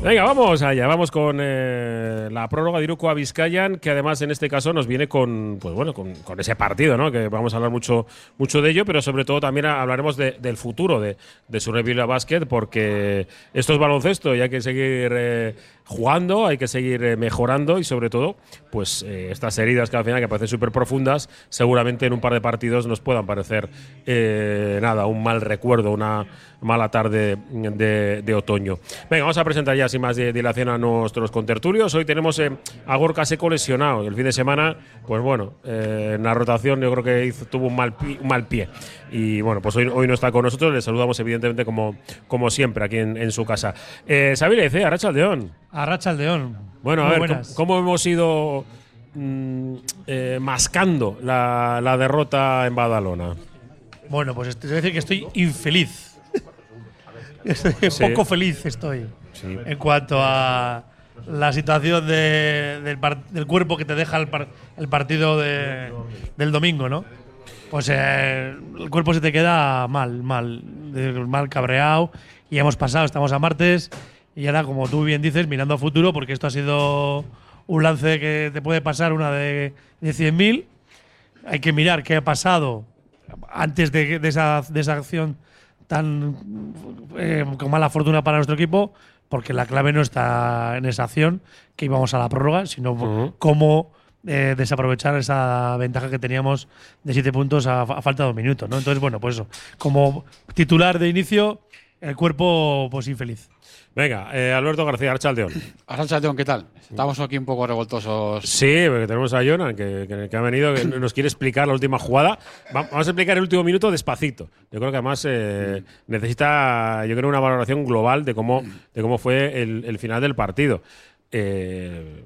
Venga, vamos allá, vamos con eh, la prórroga de Iruko a Vizcayan, que además en este caso nos viene con, pues bueno, con, ese partido, ¿no? Que vamos a hablar mucho, mucho de ello, pero sobre todo también hablaremos de- del futuro de, de su Revilla Basket, porque esto es baloncesto y hay que seguir eh, jugando, hay que seguir eh, mejorando y sobre todo, pues estas heridas que al final que parecen súper profundas, seguramente en un par de partidos nos puedan parecer nada, un mal recuerdo, una mala tarde de, de otoño. Venga, vamos a presentar ya sin más de- dilación a nuestros contertulios. Hoy tenemos eh, a Gorka Seco lesionado. El fin de semana, pues bueno, eh, en la rotación yo creo que hizo- tuvo un mal, pi- un mal pie. Y bueno, pues hoy, hoy no está con nosotros. Le saludamos evidentemente como, como siempre aquí en, en su casa. Eh, Sabine dice, Arracha Aldeón. Arracha Aldeón. Bueno, a ver, buenas. ¿cómo, cómo hemos ido mm, eh, mascando la, la derrota en Badalona? Bueno, pues te voy a decir que estoy infeliz. Estoy Sí. poco feliz estoy. En cuanto a la situación de- del, del cuerpo que te deja el, par- el partido de- del domingo, ¿no? Pues eh, el cuerpo se te queda mal, mal, mal cabreado. Y hemos pasado, estamos a martes. Y ahora, como tú bien dices, mirando a futuro, porque esto ha sido un lance que te puede pasar una de, de 100.000. Hay que mirar qué ha pasado antes de, de esa, de esa acción tan eh, con mala fortuna para nuestro equipo, porque la clave no está en esa acción que íbamos a la prórroga, sino cómo eh, desaprovechar esa ventaja que teníamos de siete puntos a, a falta de dos minutos. ¿no? Entonces, bueno, pues eso. Como titular de inicio, el cuerpo pues infeliz. Venga, eh, Alberto García, Arracha Aldeón. Arracha León, ¿qué tal? Estamos aquí un poco revoltosos. Sí, porque tenemos a Jonan que, que- que ha venido, que nos quiere explicar la última jugada. Va- Vamos a explicar el último minuto despacito. Yo creo que además eh, necesita, yo creo, una valoración global de cómo, de cómo fue el, el final del partido. Eh,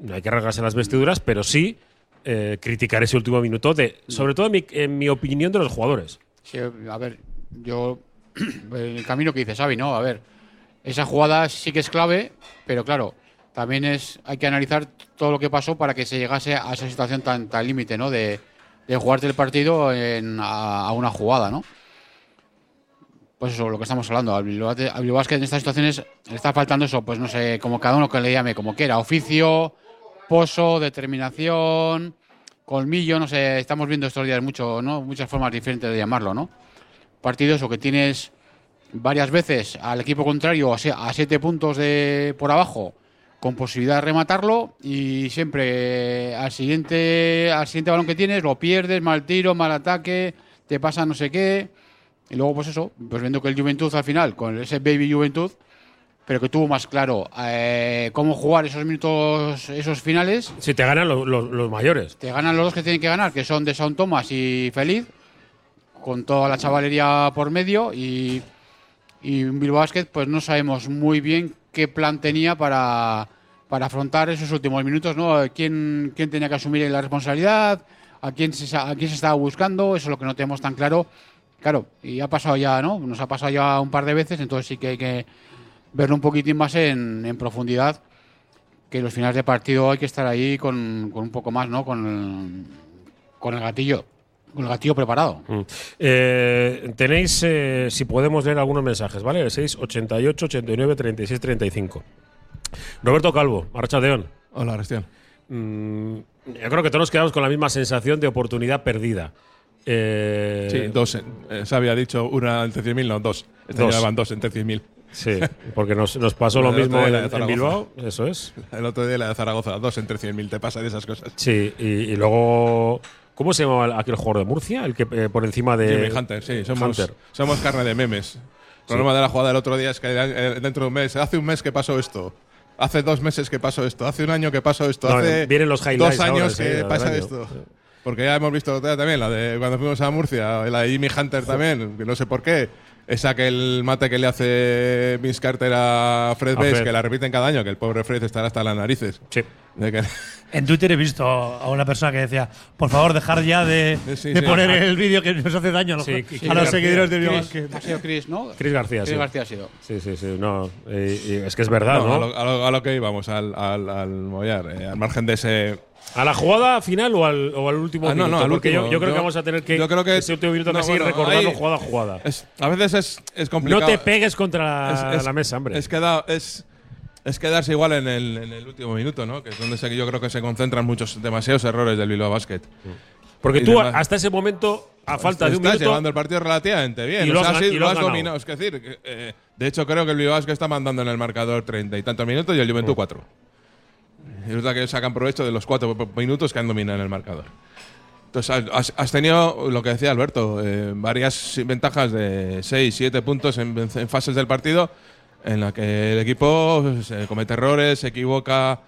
no hay que rasgarse las vestiduras, pero sí eh, criticar ese último minuto, de, sobre todo en mi, en mi opinión de los jugadores. Sí, a ver, yo. El camino que dice Xavi, ¿no? A ver, esa jugada sí que es clave, pero claro, también es hay que analizar todo lo que pasó para que se llegase a esa situación tan, tan límite, ¿no? De, de jugarte el partido en- a, a una jugada, ¿no? Pues eso, lo que estamos hablando. Al Bilbao, en estas situaciones le está faltando eso, pues no sé, como cada uno que le llame, como quiera, oficio, pozo, determinación, colmillo, no sé, estamos viendo estos días mucho, ¿no? Muchas formas diferentes de llamarlo, ¿no? Partidos o que tienes varias veces al equipo contrario a, siete puntos de por abajo con posibilidad de rematarlo y siempre eh, al siguiente al siguiente balón que tienes lo pierdes, mal tiro, mal ataque, te pasa no sé qué. Y luego, pues eso, pues viendo que el Juventud al final, con ese Baby Juventud, pero que tuvo más claro eh, cómo jugar esos minutos, esos finales, Si te ganan lo- lo- los mayores. te ganan los dos que tienen que ganar, que son de Sound Thomas y Feliz, con toda la chavalería por medio. Y, y Bilbao Basket, pues no sabemos muy bien qué plan tenía para, para afrontar esos últimos minutos, ¿no? ¿Quién, quién tenía que asumir la responsabilidad? ¿A quién, se, ¿A quién se estaba buscando? Eso es lo que no tenemos tan claro. Claro, y ha pasado ya, ¿no? Nos ha pasado ya un par de veces, entonces sí que hay que verlo un poquitín más en, en profundidad que los finales de partido hay que estar ahí con, con un poco más, ¿no? Con el, con el gatillo, con el gatillo preparado. Mm. Eh, tenéis, eh, si podemos leer algunos mensajes, ¿vale? El 6, 88, 89, 36, 35. Roberto Calvo, Arracha Aldeón. Hola, Cristian. Mm, yo creo que todos nos quedamos con la misma sensación de oportunidad perdida. Eh, Sí, dos. eh, se había dicho una entre 100.000, no, dos. Este Dos. van dos entre 100.000. Sí, porque nos, nos pasó lo mismo en. Bilbao, eso es. El otro día la de Zaragoza, dos entre 100.000, te pasa de esas cosas. Sí, y, y luego. ¿Cómo se llamaba aquel jugador de Murcia? El que eh, por encima de. Jimmy Hunter, sí, somos, Hunter. somos carne de memes. El problema de la jugada del otro día es que eh, dentro de un mes, hace un mes que pasó esto. Hace dos meses que pasó esto, hace un año que pasó esto, No, hace vienen los highlights dos ahora, años enseguida, que del pasa esto. Porque ya hemos visto día también, la de cuando fuimos a Murcia, la de Jimmy Hunter también, que no sé por qué. Esa que el mate que le hace Vince Carter a Fred A Fred. que la repiten cada año, que el pobre Fred estará hasta las narices. Sí. De que- En Twitter he visto a una persona que decía, por favor, dejar ya de, Sí, de sí. poner el vídeo que nos hace daño a los, Sí, a los seguidores de Chris, Basket. ha sido Chris, ¿no? Chris García, Chris sí. García ha sido. Sí, sí, sí. No, y- y es que es verdad, No, ¿no? A, lo, a lo- a lo que íbamos, al, al, al Mollar, eh, al margen de ese. ¿A la jugada final o al, o al último Ah, no, minuto? no, al Porque último. yo, yo creo que Yo- vamos a tener que, yo creo que- ese último minuto no, casi bueno, recordarlo ahí- jugada a jugada. Es, a veces es, es complicado. No te pegues contra Es- la mesa, hombre. Es que da, es, es quedarse igual en el, en el último minuto, ¿no? Que es donde se- yo creo que se concentran muchos, demasiados errores del Bilbao Basket. Porque Y tú, demás. hasta ese momento, a falta de un Estás minuto. llevando el partido relativamente bien. Y lo has sí, y lo dominado. Es decir, que, eh, de hecho, creo que el Bilbao Basket está mandando en el marcador treinta y tantos minutos y el Juventud cuatro. Y es la que sacan provecho de los cuatro minutos que han dominado en el marcador. Entonces, has, has tenido, lo que decía Alberto, eh, varias ventajas de 6, 7 puntos en, en fases del partido en la que el equipo se comete errores, se equivoca.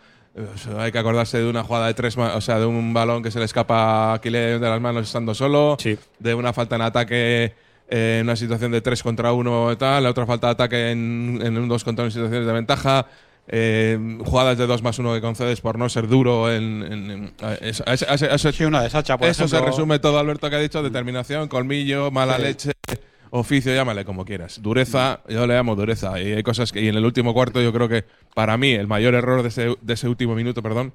hay que acordarse de una jugada de tres, o sea, de un balón que se le escapa a Aquiles de las manos estando solo, Sí. de una falta en ataque eh, en una situación de 3 contra 1 y tal, la otra falta de ataque en, en un 2 contra 1 en situaciones de ventaja. Eh, jugadas de 2 más 1 que concedes por no ser duro en, en- en- a- eso- a ese- a ese- a ese- Sí, una de Sacha, por eso se resume todo, Alberto, que ha dicho: determinación, colmillo, mala Sí. leche, oficio, llámale como quieras. Dureza, yo le llamo dureza. Y hay cosas que. Y en el último cuarto, yo creo que para mí el mayor error de ese, de ese último minuto, perdón,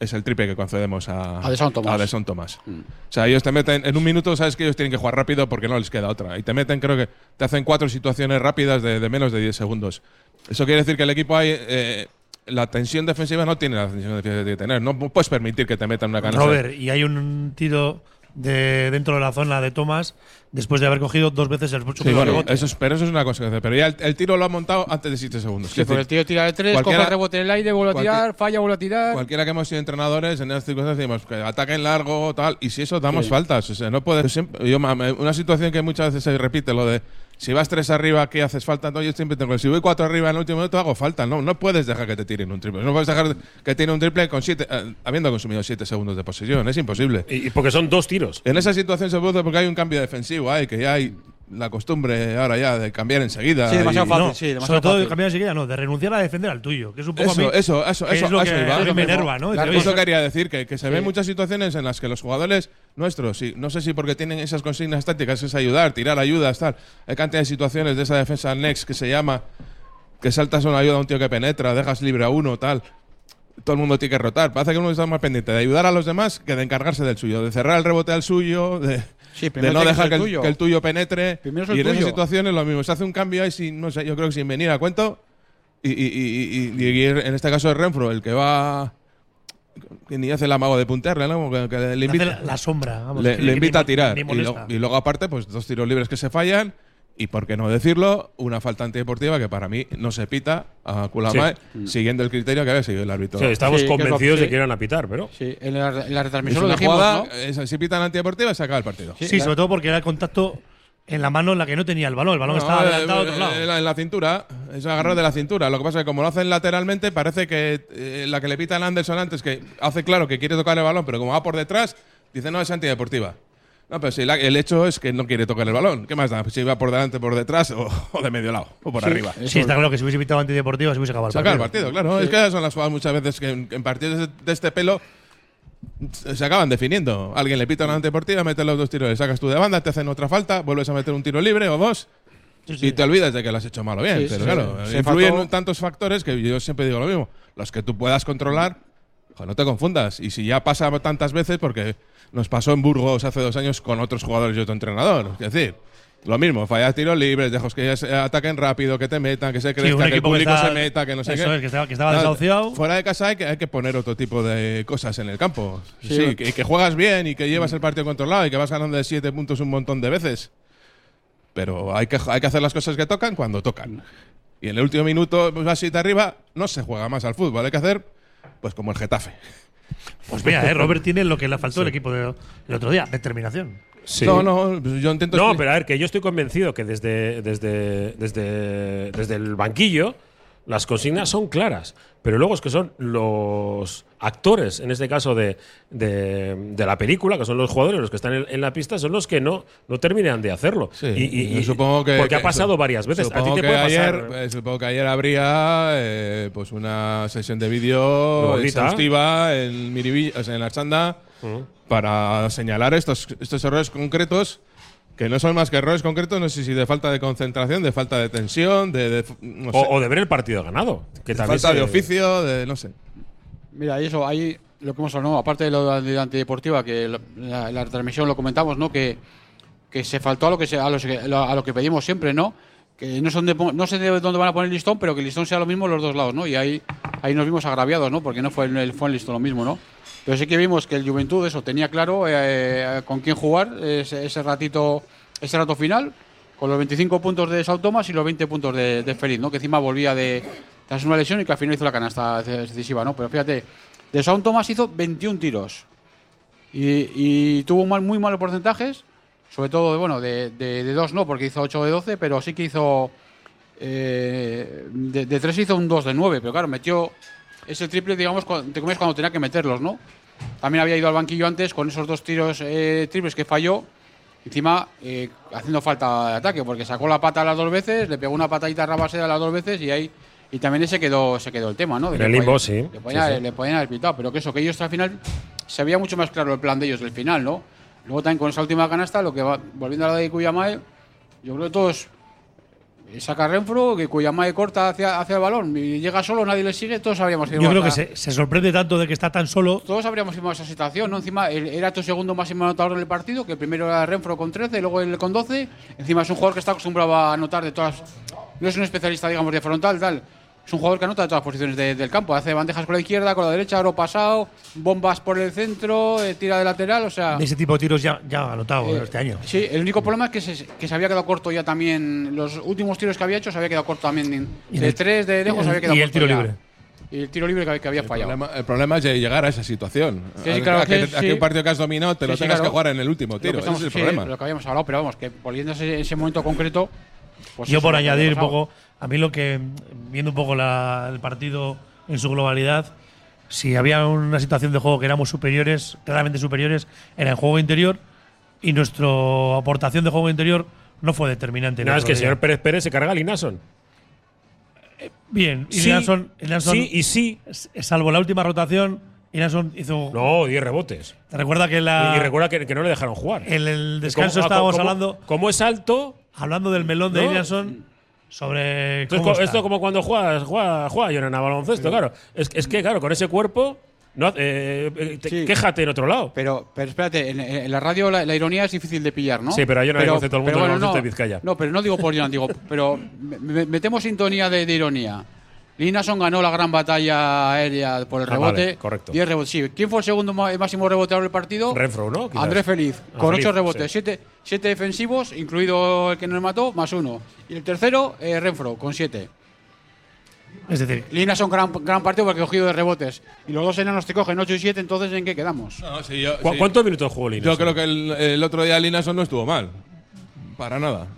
es el triple que concedemos a, A De Son Tomás. De Tomás. O sea, ellos te meten. En un minuto, sabes que ellos tienen que jugar rápido porque no les queda otra. Y te meten, creo que te hacen cuatro situaciones rápidas de, de menos de 10 segundos. Eso quiere decir que el equipo hay. eh, la tensión defensiva no tiene la tensión defensiva que tiene que tener. No puedes permitir que te metan una canasta. Robert, y hay un tiro de dentro de la zona de Thomas después de haber cogido dos veces el Sí, bueno, rebote. eso es, pero eso es una consecuencia. Pero ya el, el tiro lo ha montado antes de 7 segundos. Sí, porque el tío tira de tres, coge cualquiera- el rebote en el aire, vuelve a tirar, falla, vuelve a tirar. Cualquiera que hemos sido entrenadores en esas circunstancias decimos que ataquen largo, tal, y si eso damos Sí. faltas. O sea, no puede. siempre- yo, una situación que muchas veces se repite, lo de si vas tres arriba, ¿qué haces falta? No, yo siempre tengo. Si voy cuatro arriba en el último minuto, hago falta. No, no puedes dejar que te tiren un triple. No puedes dejar que tiren un triple con siete, eh, habiendo consumido siete segundos de posesión. Es imposible. Y, y porque son dos tiros. En esa situación se produce porque hay un cambio defensivo, hay que ya hay la costumbre ahora ya de cambiar enseguida. Sí, demasiado y- fácil. No, sí, demasiado sobre todo fácil. de cambiar enseguida, no, de renunciar a defender al tuyo, que es un poco a Eso, mí, eso, eso, eso, es lo a que eso iba. a Eso me enerva, ¿no? Claro, Eso quería decir, que, que se ven muchas situaciones en las que los jugadores nuestros, sí, no sé si porque tienen esas consignas tácticas, es ayudar, tirar ayudas, tal. Hay cantidad de situaciones de esa defensa next que se llama, que saltas una ayuda a un tío que penetra, dejas libre a uno, tal. Todo el mundo tiene que rotar. Parece que uno está más pendiente de ayudar a los demás que de encargarse del suyo, de cerrar el rebote al suyo, de, Sí, de no dejar que el, tuyo. que el tuyo penetre. Primero es el y en esas situaciones lo mismo. Se hace un cambio ahí sin, no sé, yo creo que sin venir a cuento. Y, y- y- y- y en este caso es Renfro, el que va. que ni hace el amago de puntearle, ¿no? Que, que le hace invita, la, la sombra. vamos, le, le invita ni- a tirar. Y, lo- y luego, aparte, pues dos tiros libres que se fallan. Y por qué no decirlo, una falta antideportiva que para mí no se pita a Kulamae, siguiendo el criterio que había seguido el árbitro. Sí, estamos Sí, convencidos de que iban a pitar, pero. Sí, en la, en la es retransmisión lo dijimos, jugada, ¿no? es- si pitan antideportiva, se acaba el partido. Sí, sobre todo porque era el contacto en la mano en la que no tenía el balón. El balón No, estaba eh, adelantado a otro eh, lado. En la, en la cintura, es agarrar de la cintura. Lo que pasa es que como lo hacen lateralmente, parece que eh, la que le pitan a Anderson antes, que hace claro que quiere tocar el balón, pero como va por detrás, dice no, es antideportiva. No, pero si la- el hecho es que no quiere tocar el balón. ¿Qué más da? Si va por delante, por detrás o, o de medio lado o por Sí, arriba. Sí, está claro que si hubiese evitado antideportiva se hubiese acabado el Sacar el partido. partido, claro. Es que son las jugadas muchas veces que en, en partidos de, este pelo se acaban definiendo. Alguien le pita una antideportiva, mete los dos tiros, le sacas tú de banda, te hacen otra falta, vuelves a meter un tiro libre o dos. Sí, sí. Y te olvidas de que lo has hecho mal o bien. Sí, pero claro, influyen faltó- tantos factores que yo siempre digo lo mismo. Los que tú puedas controlar, no te confundas. Y si ya pasa tantas veces, porque nos pasó en Burgos hace dos años con otros jugadores y otro entrenador. Es decir, lo mismo, fallas tiros libres, dejas que se ataquen rápido, que te metan, que se Sí, crezca, un que el que público está- se meta, que no sé eso qué. es, que estaba, que estaba desahuciado. Fuera de casa hay que, hay que poner otro tipo de cosas en el campo. Sí, Sí. que, que juegas bien y que llevas el partido controlado y que vas ganando de siete puntos un montón de veces. Pero hay que, hay que hacer las cosas que tocan cuando tocan. Y en el último minuto, pues así de arriba, no se juega más al fútbol. Hay que hacer, pues como el Getafe. Pues mira, eh, Robert tiene lo que le faltó al equipo de- el otro día, determinación. Sí. No, no, yo intento. No, pero a ver, que yo estoy convencido que desde, desde, desde, desde el banquillo las consignas son claras. Pero luego es que son los actores, en este caso de, de, de la película, que son los jugadores los que están en, en la pista, son los que no, no terminan de hacerlo. Sí, y, y- yo y- supongo que. Porque que- ha pasado varias veces. A ti Supongo te que ayer, pasar. eh, supongo que ayer habría eh, pues una sesión de vídeo exhaustiva en Miribi, o sea, en la chanda para señalar estos, estos errores concretos que no son más que errores concretos, no sé si de falta de concentración, de falta de tensión, de, de- no sé, o, o de ver el partido ganado. Que de también falta se- de oficio, de no sé. Mira, y eso, ahí lo que hemos hablado, aparte de lo de la antideportiva, que la, la- la retransmisión lo comentamos, ¿no? Que, que se faltó a lo que, se, a, los que- a lo que pedimos siempre, ¿no? que no, son de no sé de dónde van a poner el listón, pero que el listón sea lo mismo en los dos lados, ¿no? Y ahí, ahí nos vimos agraviados, ¿no? Porque no fue el, fue el listón lo mismo, ¿no? Pero sí que vimos que el Juventud eso tenía claro eh, con quién jugar ese, ratito, ese rato final, con los 25 puntos de Sao Tomás y los 20 puntos de, de Feliz, ¿no? Que encima volvía de tras una lesión y que al final hizo la canasta decisiva, ¿no? Pero fíjate, de Sao Tomás hizo 21 tiros y, tuvo muy malos porcentajes, sobre todo, bueno, de, de, de dos no, porque hizo 8 de 12, pero sí que hizo. eh, de, de 3 hizo un 2 de 9, pero claro, metió ese triple, digamos, te comes cuando tenía que meterlos, ¿no? También había ido al banquillo antes con esos dos tiros eh, triples que falló, encima eh, haciendo falta de ataque, porque sacó la pata las dos veces, le pegó una patadita a Rabaseda las dos veces y ahí. Y también se quedó, se quedó el tema, ¿no? En el limbo, sí. Le podían, Sí, sí. le podían haber pitado, pero que eso, que ellos al final se veía mucho más claro el plan de ellos del final, ¿no? Luego también con esa última canasta, lo que va, volviendo a la de Cuyamae, yo creo que todos saca Renfro, que Cuyamae corta hacia, hacia el balón y llega solo, nadie le sigue, todos habríamos Yo creo que se, se sorprende tanto de que está tan solo. todos habríamos firmado esa situación, ¿no? Encima era tu segundo máximo anotador en el partido, que el primero era Renfro con 13, luego él con 12. Encima es un jugador que está acostumbrado a anotar de todas. No es un especialista, digamos, de frontal, tal. Es un jugador que anota de todas las posiciones de- del campo. Hace bandejas con la izquierda, con la derecha, aro pasado, bombas por el centro, eh, tira de lateral, o sea. De ese tipo de tiros ya, ya ha anotado eh, este año. Sí, el único problema es que se, que se había quedado corto ya también. Los últimos tiros que había hecho se había quedado corto también. Y De el- tres de lejos y se había el- quedado y el corto tiro ya. libre. Y el tiro libre que, había- que había El fallado. problema, el problema es llegar a esa situación. Sí, sí, claro a que, que a que sí. un partido que has dominado te Sí, lo sí, tengas claro. que jugar en el último tiro. Ese estamos- es el sí, problema. Lo que habíamos hablado, pero vamos, que volviendo a ese, ese momento concreto. Pues Yo por añadir un poco, a mí lo que, viendo un poco la- el partido en su globalidad, si había una situación de juego que éramos superiores, claramente superiores, era en juego interior y nuestra aportación de juego interior no fue determinante. el No, es que el señor Pérez Pérez se carga a Linason. Bien, y Sí, y sí. salvo la última rotación, Ilanson hizo. No, 10 rebotes. ¿Te recuerda que la, y, y recuerda que, que no le dejaron jugar. en el descanso ¿Cómo- estábamos cómo- hablando, Como es alto. Hablando del melón de No. Sobre. Entonces, cómo está. esto como cuando juegas, juega, juega Jonan a baloncesto, claro. Es, es que, claro, con ese cuerpo, no, eh, te- Sí. quéjate en otro lado. Pero, pero espérate, en, en la radio la, la ironía es difícil de pillar, ¿no? Sí, pero ahí no la conoce todo el mundo pero bueno, baloncesto no, de Vizcaya. No, pero no digo por Jonan, digo, pero me- me- metemos sintonía de, de ironía. Linason ganó la gran batalla aérea por el Ah, rebote. vale, correcto. 10 rebotes, sí. ¿Quién fue el segundo máximo reboteador del partido? Renfro, ¿no? Quizás. Andrés Feliz, Ah, con Feliz, 8 rebotes, sí. 7 siete defensivos, incluido el que nos mató, más uno. Y el tercero, eh, Renfro, con 7. Es decir, Linason, gran, gran partido porque cogido de rebotes. Y los dos enanos te cogen 8 y 7, entonces ¿en qué quedamos? No, sí, yo, ¿Cu- sí. ¿Cuántos minutos jugó Linason? Yo creo que el, el otro día Linason no estuvo mal. Para nada.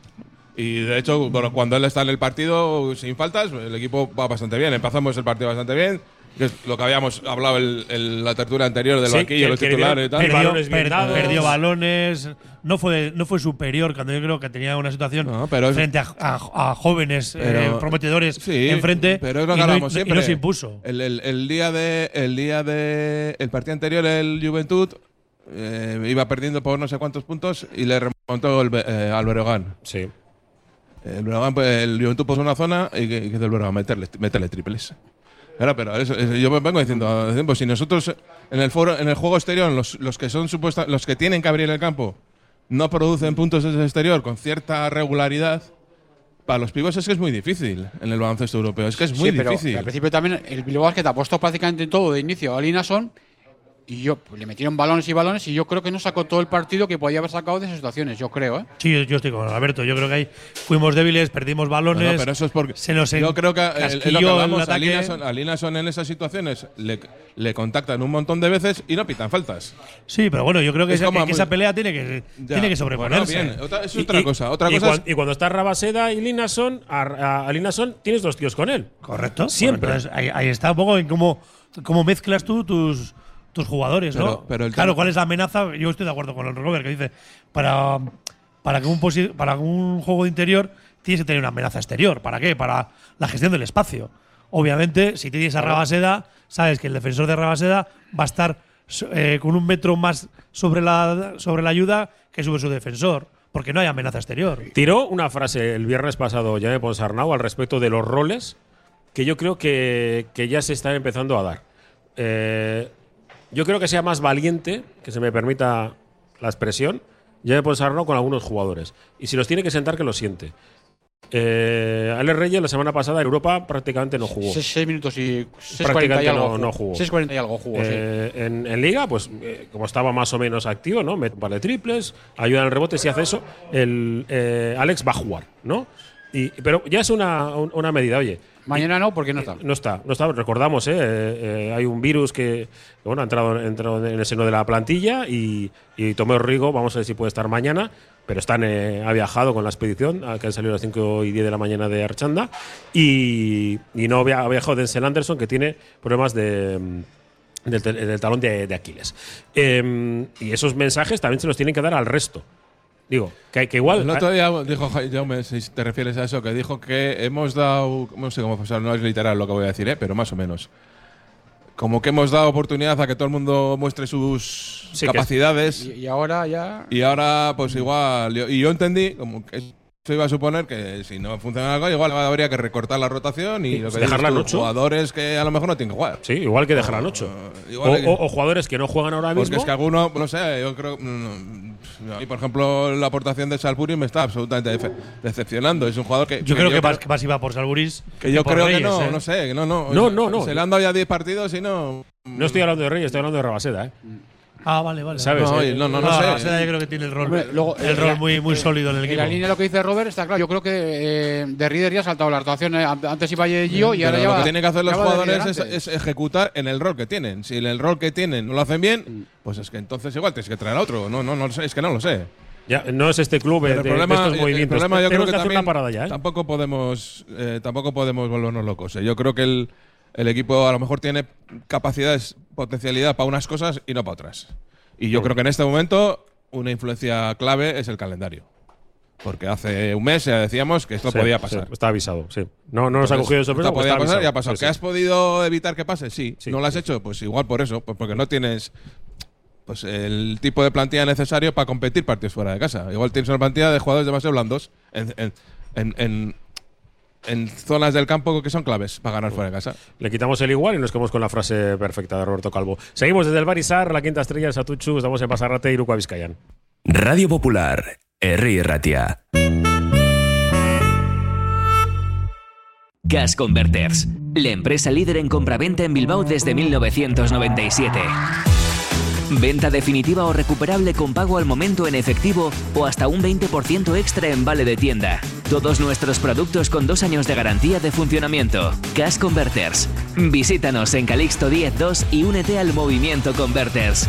Y de hecho, bueno, cuando él está en el partido sin faltas, el equipo va bastante bien. Empezamos el partido bastante bien. Que es lo que habíamos hablado en la tertulia anterior del Sí, banquillo, los titulares y tal. perdió, balones bien per- dados. perdió balones. No fue, no fue superior cuando yo creo que tenía una situación No, pero es- frente a, a- a jóvenes eh, Pero- prometedores Sí, enfrente. pero es lo y que no- hablamos y siempre. no se impuso. El, el- el día de el día de el partido anterior el Juventud eh, iba perdiendo por no sé cuántos puntos y le remontó el, eh, al Breogán. Sí. El Breogán, pues, el Juventud puso una zona y que, que el meterle, meterle triples. Claro, pero eso- eso- yo me vengo diciendo, pues si nosotros en el foro, en el juego exterior, los, los que son supuesta, los que tienen que abrir el campo, no producen puntos desde el exterior con cierta regularidad, para los pibos es que es muy difícil en el baloncesto europeo. Es que es muy Sí, pero difícil. Al principio también el Bilbao Basket apostó prácticamente todo de inicio a Linason y yo pues, le metieron balones y balones y yo creo que no sacó todo el partido que podía haber sacado de esas situaciones, yo creo, ¿eh? Sí, yo, yo estoy con Alberto. Yo creo que ahí fuimos débiles, perdimos balones. Bueno, pero eso es porque se nos yo creo que eh, es lo que hablamos. A ataque. Linason, a Linason en esas situaciones le, le contactan un montón de veces y no pitan faltas. Sí, pero bueno, yo creo que, Es esa, que pelea tiene que, Ya. tiene que sobreponerse. Bueno, bien, otra- es otra y- cosa. Otra y, cosa es, y cuando está Rabaseda y Linason, a, a, a Linason tienes dos tíos con él. Correcto. Siempre. Bueno, entonces, ahí, ahí está un poco en cómo, cómo mezclas tú tus, tus jugadores, ¿no? Pero- el claro, ¿cuál es la amenaza? Yo estoy de acuerdo con el Robert que dice, para, para, que un para un juego de interior tienes que tener una amenaza exterior. ¿Para qué? Para la gestión del espacio. Obviamente, si tienes a Rabaseda, sabes que el defensor de Rabaseda va a estar eh, con un metro más sobre la, sobre la ayuda que sube su defensor, porque no hay amenaza exterior. Tiró una frase el viernes pasado, Jaime Ponsarnau, al respecto de los roles que yo creo que, que ya se están empezando a dar. Eh, yo creo que sea más valiente, que se me permita la expresión, Jaime Ponsarnau con algunos jugadores. Y si los tiene que sentar, que los siente. Eh, Alex Reyes la semana pasada en Europa prácticamente no jugó. 6 minutos y 6.40 Prácticamente y algo. no- no jugó. 6.40 y algo jugó, sí. Eh, en, en Liga, pues eh, como estaba más o menos activo, ¿no? Mete un par de triples, ayuda en el rebote, si hace eso, el eh, Alex va a jugar, ¿no? Y, pero ya es una, un- una medida, oye. Mañana no, porque no está. No está, no está. Recordamos, ¿eh? Eh, eh, hay un virus que, bueno, ha entrado, en el seno de la plantilla y, y Tomeo Rigo, vamos a ver si puede estar mañana, pero están, eh, ha viajado con la expedición, que han salido a las 5 y 10 de la mañana de Archanda, y, no ha viajado Denzel Anderson, que tiene problemas de. mm, Del, talón de, Aquiles. Eh, y esos mensajes también se los tienen que dar al resto. Digo, que, que igual. El otro día dijo Ja- Jaume, si te refieres a eso, que dijo que hemos dado, no sé cómo pasar, no es literal lo que voy a decir, ¿eh? pero más o menos. Como que hemos dado oportunidad a que todo el mundo muestre sus Sí, capacidades Y, y ahora ya. y ahora pues igual, y yo entendí como que eso iba a suponer que si no funciona algo, igual habría que recortar la rotación y lo que dejarla en ocho. jugadores que a lo mejor no tienen que jugar. Sí, igual que dejar al 8. igual o, jugadores que no juegan ahora mismo. Porque es que alguno, no sé, yo creo. mm, A mí, por ejemplo, la aportación de Salpuri me está absolutamente decepcionando. Es un jugador que. Yo creo que yo más, que más iba por Salburis. Que yo por creo que no, ¿eh? no sé, que no, no. No, no, no. Se le han dado ya 10 partidos y no. No estoy hablando de Reyes, estoy hablando de Rabaseda, ¿eh? Ah, vale, vale. ¿Sabes? No, Eh, no, no, no No, sé. Yo creo que tiene el rol, Hombre, luego, el eh, rol la- muy, muy sólido en el En equipo. la línea de lo que dice Robert está claro. Yo creo que eh, de Reader ya ha saltado la rotación. eh, Antes iba Gio y ahora ya lo que tienen que hacer los de jugadores es, ejecutar en el rol que tienen. Si en el rol que tienen no lo hacen bien, pues es que entonces igual tienes que traer a otro. No, no, no lo sé, es que no lo sé. Ya, no es este club de, el de problema, estos el movimientos. problema yo creo que que también una parada ya, ¿eh? tampoco podemos eh, tampoco podemos volvernos locos. ¿eh? Yo creo que el, el equipo a lo mejor tiene capacidades, potencialidad para unas cosas y no para otras. Y yo creo que en este momento una influencia clave es el calendario. Porque hace un mes ya decíamos que esto Sí, podía sí, pasar. está avisado, sí. No, no nos ha cogido de sorpresa. podía está pasar, avisado. ya pasó. Sí, ¿Que sí. has podido evitar que pase? Sí. ¿No lo has hecho? Pues igual por eso. Pues porque no tienes pues el tipo de plantilla necesario para competir partidos fuera de casa. Igual tienes una plantilla de jugadores demasiado blandos en, en, en, en- zonas del campo que son claves para ganar fuera de casa. Le quitamos el igual y nos quedamos con la frase perfecta de Roberto Calvo. Seguimos desde el Barisar, la quinta estrella, el Satuchu. Estamos en Pasarrate, Iruko Vizcayan. Radio Popular, Herri Ratia. Gas Converters, la empresa líder en compraventa en Bilbao desde 1997. Venta definitiva o recuperable con pago al momento en efectivo o hasta un 20% extra en vale de tienda. Todos nuestros productos con dos años de garantía de funcionamiento. Gas Converters. Visítanos en Calixto 102 y únete al movimiento Converters.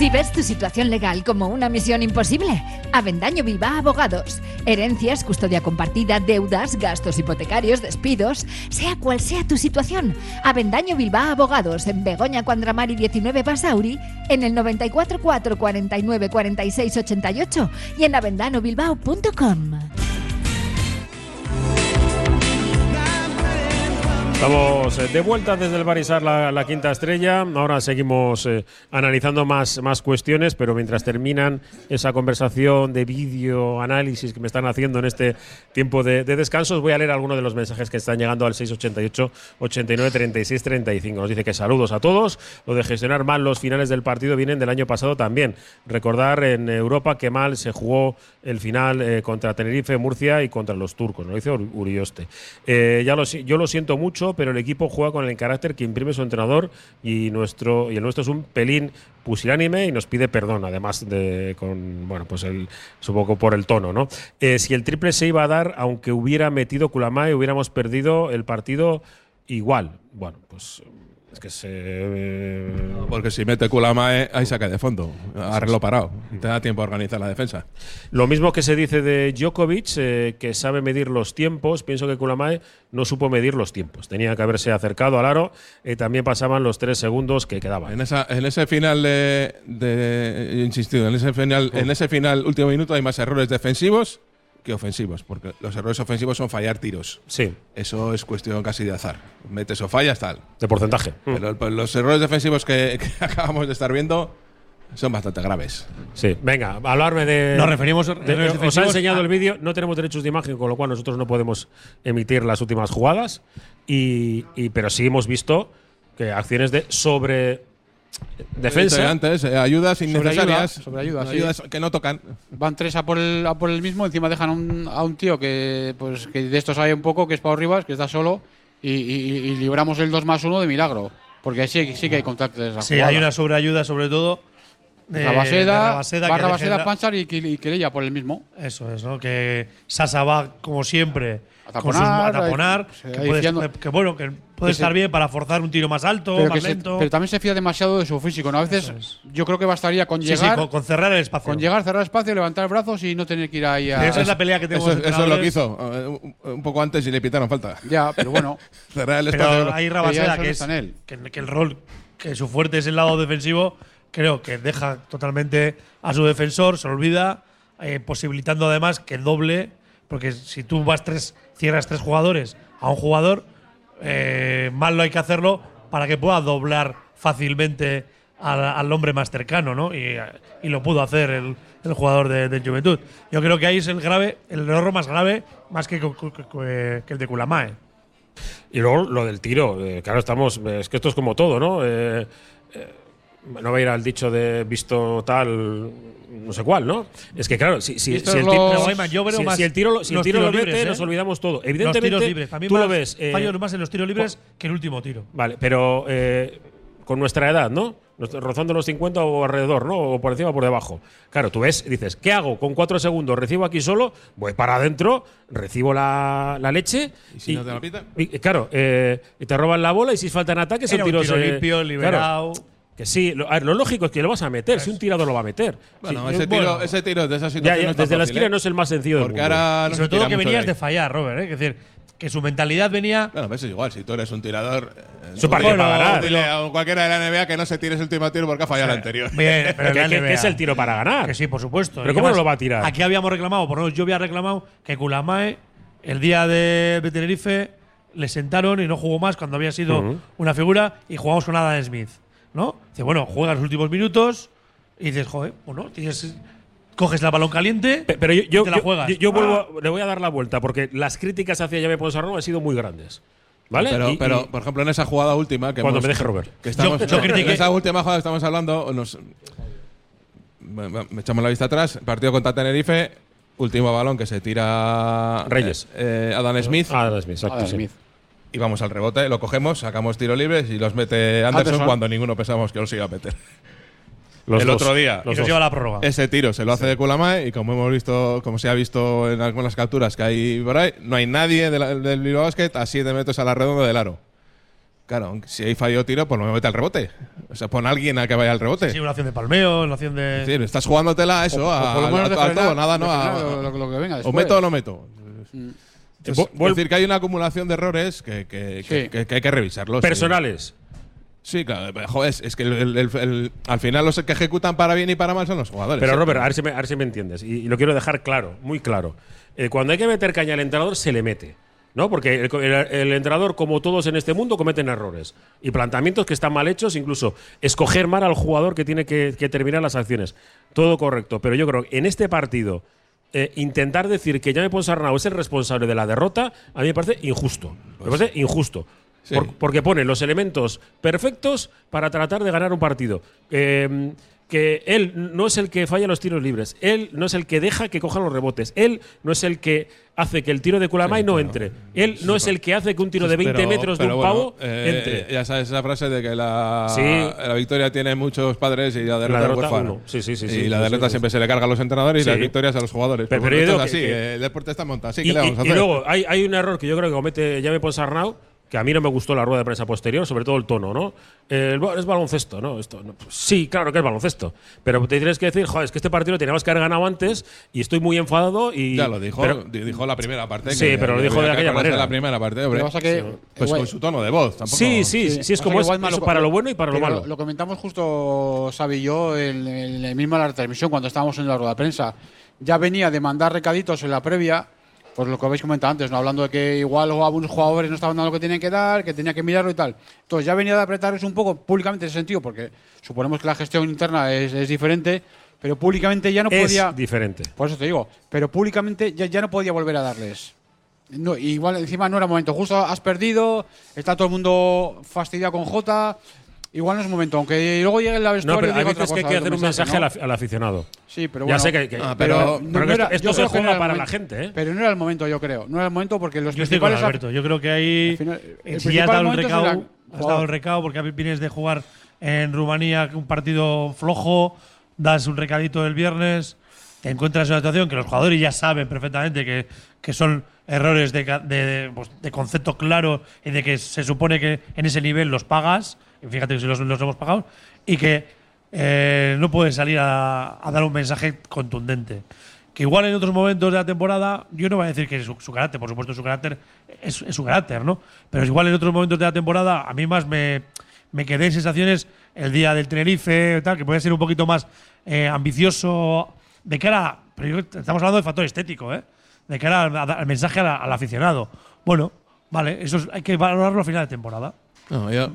Si ves tu situación legal como una misión imposible, Avendaño Bilbao Abogados. Herencias, custodia compartida, deudas, gastos hipotecarios, despidos, sea cual sea tu situación. Avendaño Bilbao Abogados en Begoña Cuandramari 19 Basauri, en el 94 4 49 46 88 y en avendanobilbao.com. Estamos eh, de vuelta desde el Barisar la, quinta estrella. Ahora seguimos eh, analizando más, más cuestiones, pero mientras terminan esa conversación de vídeo análisis que me están haciendo en este tiempo de, de descanso, os voy a leer algunos de los mensajes que están llegando al 688 89 36 35. Nos dice que saludos a todos. Lo de gestionar mal los finales del partido vienen del año pasado también. Recordar en Europa que mal se jugó el final eh, contra Tenerife, Murcia y contra los turcos. Lo dice Ur- Urioste. Ya lo, yo lo siento mucho, pero el equipo juega con el carácter que imprime su entrenador y nuestro y el nuestro es un pelín pusilánime y nos pide perdón, además de con bueno pues el supongo por el tono, ¿no? Eh, si el triple se iba a dar, aunque hubiera metido Kulamae, hubiéramos perdido el partido igual. Bueno, pues es que se eh, Porque si mete Kulamae, ahí saca de fondo. Arreglo parado. Te da tiempo a organizar la defensa. Lo mismo que se dice de Djokovic, eh, que sabe medir los tiempos. Pienso que Kulamae no supo medir los tiempos. Tenía que haberse acercado al aro. eh, también pasaban los tres segundos que quedaban. En, esa, en ese final de, insistido, en ese final, en ese final último minuto hay más errores defensivos que ofensivos, porque los errores ofensivos son fallar tiros. Sí, Eso es cuestión casi de azar. Metes o fallas, tal. de porcentaje. Mm. Pero pues, los errores defensivos que, que acabamos de estar viendo son bastante graves. Sí, venga, hablarme de. Nos referimos a de- errores os ha enseñado a- el vídeo, no tenemos derechos de imagen, con lo cual nosotros no podemos emitir las últimas jugadas. Y, y- pero sí hemos visto que acciones de sobre defensa. dicho Antes, eh, ayudas innecesarias. sobreayuda, sí. ayudas que no tocan. Van tres a por el, a por el mismo, encima dejan a un, a un tío que pues que de esto sabe un poco, que es Pau Rivas, que está solo, y, y- y libramos el 2 más 1 de milagro. Porque sí, sí que hay contacto de esa Sí, jugada. hay una sobreayuda sobre todo. de- de Rabaseda, Rabaseda que va Rabaseda, Panchar y, y Querella por el mismo. Eso es, ¿no? Que Sasa va, como siempre, Con sus- taponar, a taponar, que, puede, que bueno, que puede que se- estar bien para forzar un tiro más alto, Pero, más se- lento. pero también se fía demasiado de su físico. ¿no? A veces es. yo creo que bastaría con sí, llegar, sí, con, con cerrar el espacio. con llegar, cerrar espacio, levantar brazos y no tener que ir ahí a. Esa es la pelea que tenemos Eso, eso es lo que hizo. eh, un, poco antes y le pitaron falta. Ya, pero bueno. Cerrar el espacio. Pero hay eso que es él. que el rol, que su fuerte es el lado defensivo, creo que deja totalmente a su defensor, se olvida, eh, posibilitando además que doble, porque si tú vas tres, cierras tres jugadores a un jugador, eh, mal lo hay que hacerlo para que pueda doblar fácilmente al, hombre más cercano, ¿no? Y, y lo pudo hacer el, el jugador de, Juventud. Yo creo que ahí es el grave, el error más grave, más que, que el de Kulamae. Y luego lo del tiro. eh, claro, estamos. Es que esto es como todo, ¿no? Eh, eh, no va a ir al dicho de visto tal, no sé cuál, ¿no? Es que claro, si, si, Visto si el, los- ti- Pero, Ayman, yo si- más el tiro, si el los tiro lo mete, libres, ¿eh? nos olvidamos todo. Los Evidentemente, tiros libres. También tú más, lo ves. eh, fallo más en los tiros libres que el último tiro. Vale, pero eh, con nuestra edad, ¿no? Nos- Rozando los 50 o alrededor, ¿no? O por encima o por debajo. Claro, tú ves, dices, ¿qué hago? Con cuatro segundos recibo aquí solo, voy para adentro, recibo la, la leche. ¿Y si no te la pitan? y- claro, eh, y te roban la bola y si faltan ataques son un tiros. tiro eh, limpio, claro, liberado. Que sí, lo, a ver, lo lógico es que lo vas a meter, si un tirador lo va a meter. Bueno, Sí, ese, bueno, tiro, ese tiro de esa situación ya, no desde la esquina ¿eh? no es el más sencillo del Porque mundo. ahora Y no sobre todo que venías de fallar, Robert. ¿eh? Es decir, que su mentalidad venía. Bueno, pues es igual, si tú eres un tirador. eh, Su partido para ganar. Dile a cualquiera de la NBA que no se tire ese último tiro porque ha fallado el anterior. Bien, pero en ¿Qué, la qué- NBA. qué es el tiro para ganar? Que sí, por supuesto. ¿Pero Y cómo además, no lo va a tirar? Aquí habíamos reclamado, por lo menos yo había reclamado que Kulamae, el día de, Tenerife, le sentaron y no jugó más cuando había sido una figura y jugamos con Adam Smith. ¿No? Dice, bueno, juegas los últimos minutos y dices, joder, bueno, tienes, coges la balón caliente. Pe- Pero yo, yo, y te la juegas. yo- yo vuelvo, Ah. le voy a dar la vuelta porque las críticas hacia Llave Ponsarnón han sido muy grandes. ¿Vale? Pero, Y- pero y- por ejemplo, en esa jugada última que Cuando hemos- me deje Robert. que estamos, Yo- yo en esa última jugada que estamos hablando, nos, me, echamos la vista atrás. Partido contra Tenerife, último balón que se tira Reyes. eh, eh, Adam Smith. Ah, Adam Smith, exacto, Adam sí. Y vamos al rebote, lo cogemos, sacamos tiro libres y los mete Anderson, Anderson. cuando ninguno pensamos que los iba a meter. Los el dos, otro día, Y los nos lleva a la prórroga. ese tiro se lo hace de Kulamae y como hemos visto, como se ha visto en algunas capturas que hay por ahí, no hay nadie de la- del Bilbao Basket a 7 metros a la redonda del aro. Claro, si hay fallo tiro, pues no me mete al rebote. O sea, pon a alguien a que vaya al rebote. Sí, una acción de palmeo, una acción de. Es decir, estás jugándotela a eso, O- o a, por lo menos a- a todo, nada, no. a- lo- lo que venga o meto o no meto. Mm. Es Vuel- decir, que hay una acumulación de errores que, que- que- Sí. que- que hay que revisarlos. Personales. Sí, claro. pero, Joder, es que el- el- el- el- al final los que ejecutan para bien y para mal son los jugadores. Pero ¿eh? Robert, a ver si me, a ver si me entiendes. Y, y lo quiero dejar claro, muy claro. Eh, cuando hay que meter caña al entrenador, se le mete. ¿No? Porque el entrenador, como todos en este mundo, cometen errores. Y planteamientos que están mal hechos, incluso escoger mal al jugador que tiene que, que terminar las acciones. Todo correcto. Pero yo creo que en este partido, eh, intentar decir que Jaime Ponsarnau es el responsable de la derrota, a mí me parece injusto. Me parece injusto. Sí. Por- porque pone los elementos perfectos para tratar de ganar un partido. Eh, que él no es el que falla los tiros libres, él no es el que deja que cojan los rebotes, él no es el que hace que el tiro de Kulamay no entre, él no es el que hace que un tiro de 20 Pero- metros de un bueno, pavo eh, entre. Ya sabes esa frase de que la, Sí. la victoria tiene muchos padres y la derrota, derrota huérfano. uno. Sí, sí, sí, Y la derrota siempre se le carga a los entrenadores y las victorias a los jugadores. Pero- Pues pero yo esto digo es que- así, que- el deporte está montado así. Y, ¿qué le vamos a y- y hacer? luego hay, hay un error que yo creo que comete Jaime Ponsarnau, que a mí no me gustó la rueda de prensa posterior, sobre todo el tono, ¿no? El es baloncesto, ¿no? Esto, no, pues sí, claro que es baloncesto. Pero te tienes que decir, joder, es que este partido lo teníamos que haber ganado antes y estoy muy enfadado y. ya lo dijo, pero- dijo la primera parte. Sí, que pero lo dijo de que aquella manera. La primera parte, hombre. Que pasa que, Pues igual- con su tono de voz, tampoco. sí, sí, sí, sí, es como es, para lo bueno y para lo malo. Lo comentamos justo Xavi y yo en, en la misma la transmisión cuando estábamos en la rueda de prensa. Ya venía de mandar recaditos en la previa, pues lo que habéis comentado antes, ¿no? hablando de que igual algunos jugadores no estaban dando lo que tenían que dar, que tenía que mirarlo y tal. Entonces ya venía de apretarles un poco públicamente en ese sentido, porque suponemos que la gestión interna es, es diferente, pero públicamente ya no es podía. diferente. Por eso te digo, pero públicamente ya, ya no podía volver a darles. No, igual encima no era momento. Justo has perdido, está todo el mundo fastidiado con Jota. Igual no es momento, aunque luego llegue la No, vestuario pero y hay veces que hay que hacer un mensaje ¿no? al, af- al aficionado. Sí, pero ya bueno. sé que, que- Ah, pero, pero- pero no era- esto, se no juega para la gente, ¿eh? Pero no era el momento, yo creo. No era el momento porque los Yo estoy con principales. Alberto. Yo creo que ahí. al final, el si ya has dado el recado, el has dado el recado porque vienes de jugar en Rumanía un partido flojo, das un recadito el viernes, te encuentras en una situación que los jugadores ya saben perfectamente que, que son errores de, ca- de, de, pues, de concepto claro y de que se supone que en ese nivel los pagas, fíjate si los, los hemos pagado, y que eh, no puedes salir a, dar un mensaje contundente. Que igual en otros momentos de la temporada, yo no voy a decir que su, su carácter, por supuesto su carácter es, su carácter, ¿no? Pero igual en otros momentos de la temporada, a mí más me, me quedé en sensaciones el día del Tenerife, tal, que puede ser un poquito más eh, ambicioso de cara, pero estamos hablando de factor estético, ¿eh? De cara al, al mensaje al, al aficionado. Bueno, vale, eso es- hay que valorarlo a final de temporada. No, yo,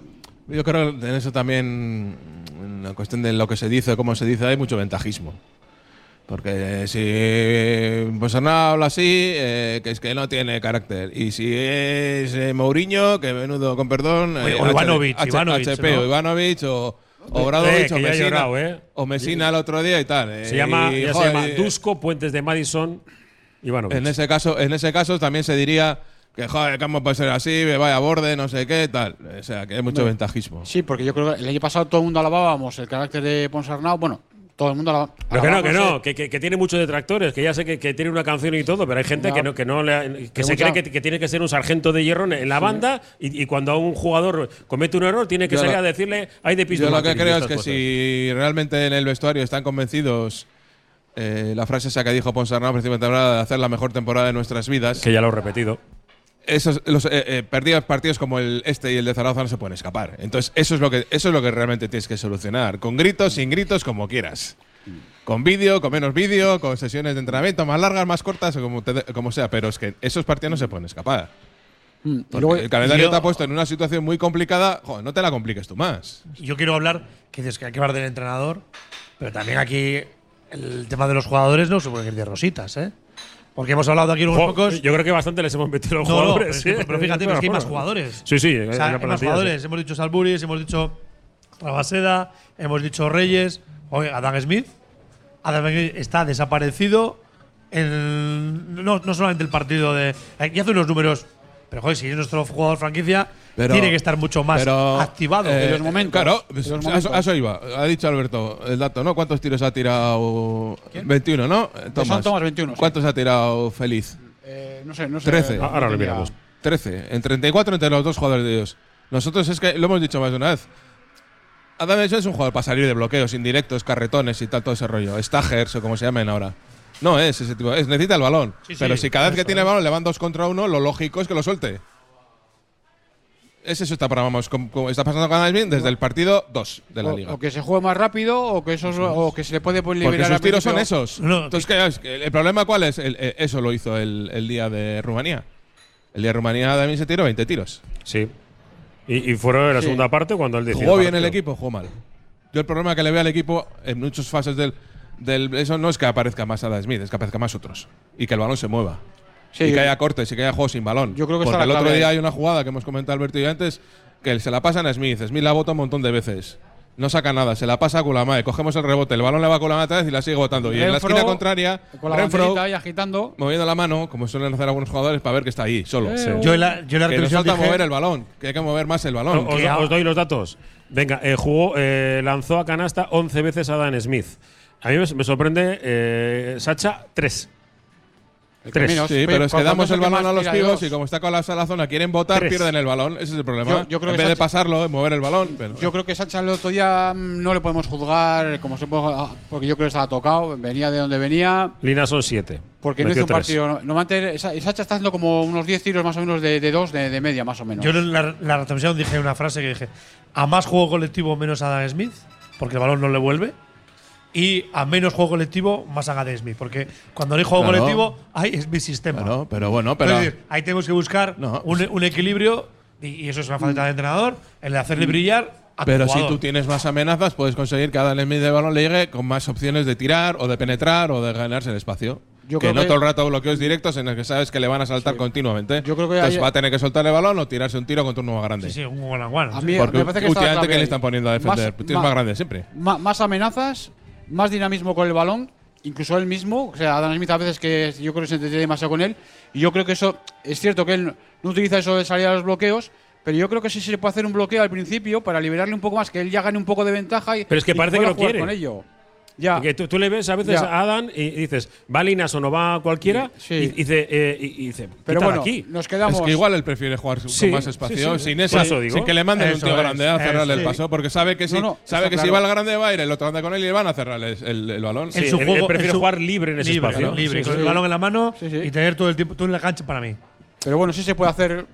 yo creo que en eso también, en la cuestión de lo que se dice, cómo se dice, hay mucho ventajismo. Porque si pues no habla así, eh, que es que no tiene carácter. Y si es eh, Mourinho, que menudo, con perdón. Eh, o Ivanovic, H- Ivanovic, HP, ¿no? o Ivanovic, o, o Bradovic, que o llorado, ¿eh? O Mesina el otro día y tal. Se llama, y, ya se joder, llama Dusko, Puentes de Madison, Ivanovic. en ese caso, en ese caso también se diría que joder, ¿cómo puede ser así? Me vaya a borde, no sé qué, tal. O sea, que hay mucho ventajismo. Sí, porque yo creo que el año pasado todo el mundo alabábamos el carácter de Ponsarnau. Bueno, todo el mundo alaba- Pero que no, que no, que, que- que tiene muchos detractores, que ya sé que, que tiene una canción y todo, pero hay gente Ya. que no, que no le- que se mucha- cree que, que tiene que ser un sargento de hierro en, la banda y, y cuando un jugador comete un error tiene que Yo salir lo- a decirle hay de Yo pisto lo que creo es que si realmente en el vestuario están convencidos, eh, la frase esa que dijo Ponsarnau a principio de temporada de hacer la mejor temporada de nuestras vidas, Que ya lo he repetido. Esos los eh, eh, perdidos partidos como el este y el de Zaragoza no se pueden escapar. Entonces eso es lo que eso es lo que realmente tienes que solucionar, con gritos, sin gritos, como quieras. Con vídeo, con menos vídeo, con sesiones de entrenamiento más largas, más cortas, o como, te- como sea, pero es que esos partidos no se pueden escapar. Mm, luego- el calendario yo- te ha puesto en una situación muy complicada, joder, no te la compliques tú más. Yo quiero hablar, que dices que hay que hablar del entrenador, pero también aquí el tema de los jugadores no se puede ir de rositas, ¿eh? Porque hemos hablado aquí unos Jo, pocos. yo creo que bastante les hemos metido a los No, no, jugadores. pero, que- ¿eh? pero fíjate, pero es que hay más jugadores. Sí, sí. O sea, hay más jugadores. sí. Hemos dicho Salburis, hemos dicho Rabaseda, hemos dicho Reyes. Oye, Adam Smith. Adam Smith está desaparecido. en- no, no solamente el partido de. Aquí hace unos números. Pero, joder, si es nuestro jugador franquicia, Pero- tiene que estar mucho más pero, activado. eh, En los momentos. Claro, pues, los a eso, momentos. a eso iba. Ha dicho Alberto el dato, ¿no? ¿Cuántos tiros ha tirado? 21, ¿no? Eh, Son Tomás, 21, sí. ¿Cuántos ha tirado Feliz? Eh, no sé, no sé. 13. Ah, ahora lo miramos. 13. En 34 entre los dos jugadores de ellos. Nosotros es que lo hemos dicho más de una vez. Adam es un jugador para salir de bloqueos indirectos, carretones y tal, todo ese rollo. Stagers o como se llamen ahora. No es ese tipo. Es, necesita el balón. Sí, sí, pero si cada vez que eso, tiene ¿eh? el balón le van dos contra uno, lo lógico es que lo suelte. Es eso está, para- vamos, como- como está pasando con Smith desde el partido 2 de la O, liga. o que se juegue más rápido o que esos o que se le puede pues, Porque liberar sus al tiros son esos. No, Entonces, ¿el problema cuál es? El- eh, eso lo hizo el, el día de Rumanía. El día de Rumanía también se tiró 20 tiros. Sí. Y, y fueron en la Sí. segunda parte cuando él decidió. ¿Jugó bien el equipo? Jugó mal. Yo el problema que le veo al equipo en muchas fases del, del eso no es que aparezca más Adam Smith, es que aparezca más otros. Y que el balón se mueva. Sí, y que yo- haya cortes y que haya juegos sin balón. Yo creo que Porque el otro día hay una jugada que hemos comentado Alberto y yo antes, que se la pasan a Smith. Smith la bota un montón de veces. No saca nada, se la pasa a Kulamae, cogemos el rebote, el balón le va a Kulamae otra vez y la sigue botando. Y en la Renfro, esquina contraria, Con la Renfro ahí agitando. moviendo la mano, como suelen hacer algunos jugadores, para ver que está ahí, solo. Eh, Yo en la, yo en la Que nos falta dije- mover el balón, que hay que mover más el balón. Os, os doy los datos. Venga, eh, jugó, eh, lanzó a canasta 11 veces a Dan Smith. A mí me, sorprende eh, Sacha 3. El que Tres. menos, Sí, pero es que damos el balón a los de pibos y como está colapsada la zona, quieren votar, Tres. pierden el balón. Ese es el problema. Yo- yo creo en que vez de Sacha- pasarlo, mover el balón. Pero, Yo creo que Sacha el otro día mm, no le podemos juzgar como se puede, ah, porque yo creo que estaba tocado, venía de donde venía, Lina son 7. porque no hizo un partido. Normalmente Sacha está haciendo como unos 10 tiros más o menos de, de dos de, de media, más o menos. Yo en la, la retransmisión dije una frase que dije: a más juego colectivo, menos a Dan Smith, porque el balón no le vuelve. Y a menos juego colectivo, más a Dan Smith, porque cuando no hay juego Claro. colectivo, hay es mi sistema. Claro, pero bueno, Es pero. decir, ahí tenemos que buscar No. un, un equilibrio, y, y eso es una faceta de entrenador, el hacerle brillar a tu Pero si tú tienes más amenazas, puedes conseguir que a Adam Smith de balón le llegue con más opciones de tirar o de penetrar o de ganarse el espacio. Yo que creo no que- todo el rato bloqueos directos en los que sabes que le van a saltar continuamente. Yo creo que Entonces va a tener que soltar el balón o tirarse un tiro contra uno más grande. Sí, sí, un one on one. A mí Porque me parece que últimamente que le están poniendo a defender. Más- Tiros ma- más grandes siempre. Más amenazas, más dinamismo con el balón, incluso él mismo. O sea, Adam Smith a veces que yo creo que se entretiene demasiado con él. Y yo creo que eso, es cierto que él no utiliza eso de salir a los bloqueos, pero yo creo que sí se puede hacer un bloqueo al principio para liberarle un poco más, que él ya gane un poco de ventaja. Y, Pero es que parece que lo quiere. con ello. Ya. Porque tú, tú le ves a veces Ya. a Adam y dices, ¿va Linas o no va cualquiera? Sí. Y, y dice, eh, y, y dice, pero "Quítala bueno, aquí. nos quedamos. Es que igual él prefiere jugar con más espacio, sí, sí. sin esa, eso digo. sin que le manden un Eso tío es, grande a eso, cerrarle el sí. paso, porque sabe que si, No, no, sabe que si va el grande va a ir, el otro anda con él y le van a cerrar el, el- el balón. Sí, en su él juego, prefiere en su- jugar libre en ese libre, espacio. Libre, Sí, con sí. el balón en la mano Sí, sí. y tener todo el tiempo tú en la cancha para mí. Pero bueno, sí se puede hacer.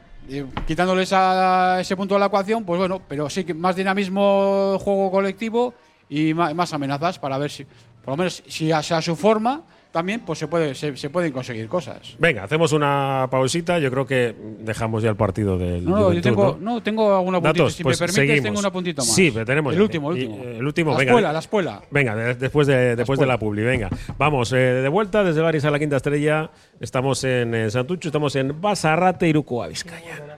quitándole esa- ese punto de la ecuación, pues bueno, pero sí que más dinamismo, juego colectivo y más, amenazas para ver si, por lo menos, si a, su forma también, pues se, puede, se, se pueden conseguir cosas. Venga, hacemos una pausita. Yo creo que dejamos ya el partido del. No, no, yo tengo, ¿no? no, tengo alguna puntita. Datos, si pues me permites, seguimos. tengo un apuntito más. Sí, pero tenemos El ya. último, el Y- último. eh, el último, la venga. espuela, la espuela. Venga, de- después de, después de la publi, venga. Vamos, eh, de vuelta desde Baris a la Quinta Estrella. Estamos en, eh, Santucho, estamos en Basarrate, Irukoa, Vizcaya.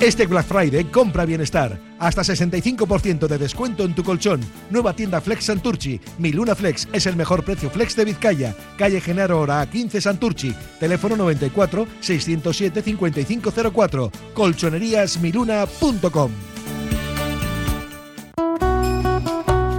Este Black Friday compra bienestar. Hasta 65% de descuento en tu colchón. Nueva tienda Flex Santurchi. Mi Luna Flex es el mejor precio Flex de Vizcaya. Calle Genaro Hora 15 Santurchi. Teléfono 94 607 5504. Colchoneríasmiluna.com.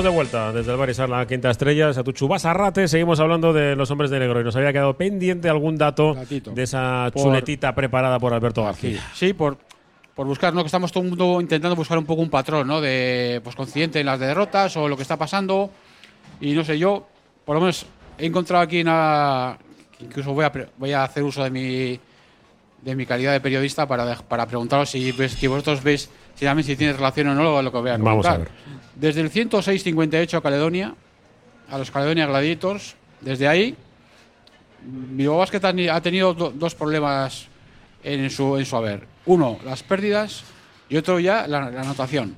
Estamos de vuelta desde el Barisar, la quinta estrella, Satuchu Basarrate. Seguimos hablando de los hombres de negro y nos había quedado pendiente algún dato Datito. de esa Por- chuletita preparada por Alberto García. Sí, por, por buscar, ¿no? Que estamos todo el mundo intentando buscar un poco un patrón, ¿no? De, pues, coincidente en las derrotas o lo que está pasando. Y no sé, yo, por lo menos, he encontrado aquí una. Incluso voy a, voy a hacer uso de mi, de mi calidad de periodista para, para preguntaros si, ves- si vosotros veis si también si tiene relación o no lo que voy a Vamos a comentar. Desde el 106-58 a Caledonia, a los Caledonia Gladiators, desde ahí, Bilbao Basket ha ni- ha tenido do- dos problemas en su, en su haber. Uno, las pérdidas y otro ya la, la anotación.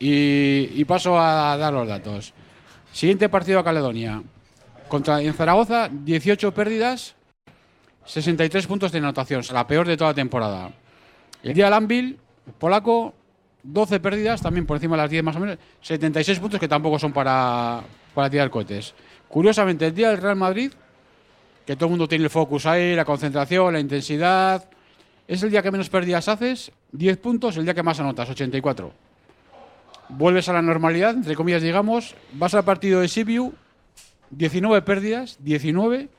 Y, y paso a dar los datos. Siguiente partido a Caledonia. Contra, en Zaragoza, 18 pérdidas, 63 puntos de anotación, o sea, la peor de toda la temporada. El día del Anvil, polaco, 12 pérdidas, también por encima de las 10 más o menos, 76 puntos que tampoco son para, para tirar cohetes. Curiosamente, el día del Real Madrid, que todo el mundo tiene el focus ahí, la concentración, la intensidad, es el día que menos pérdidas haces, 10 puntos, el día que más anotas, 84. Vuelves a la normalidad, entre comillas, digamos, vas al partido de Sibiu, 19 pérdidas, 19,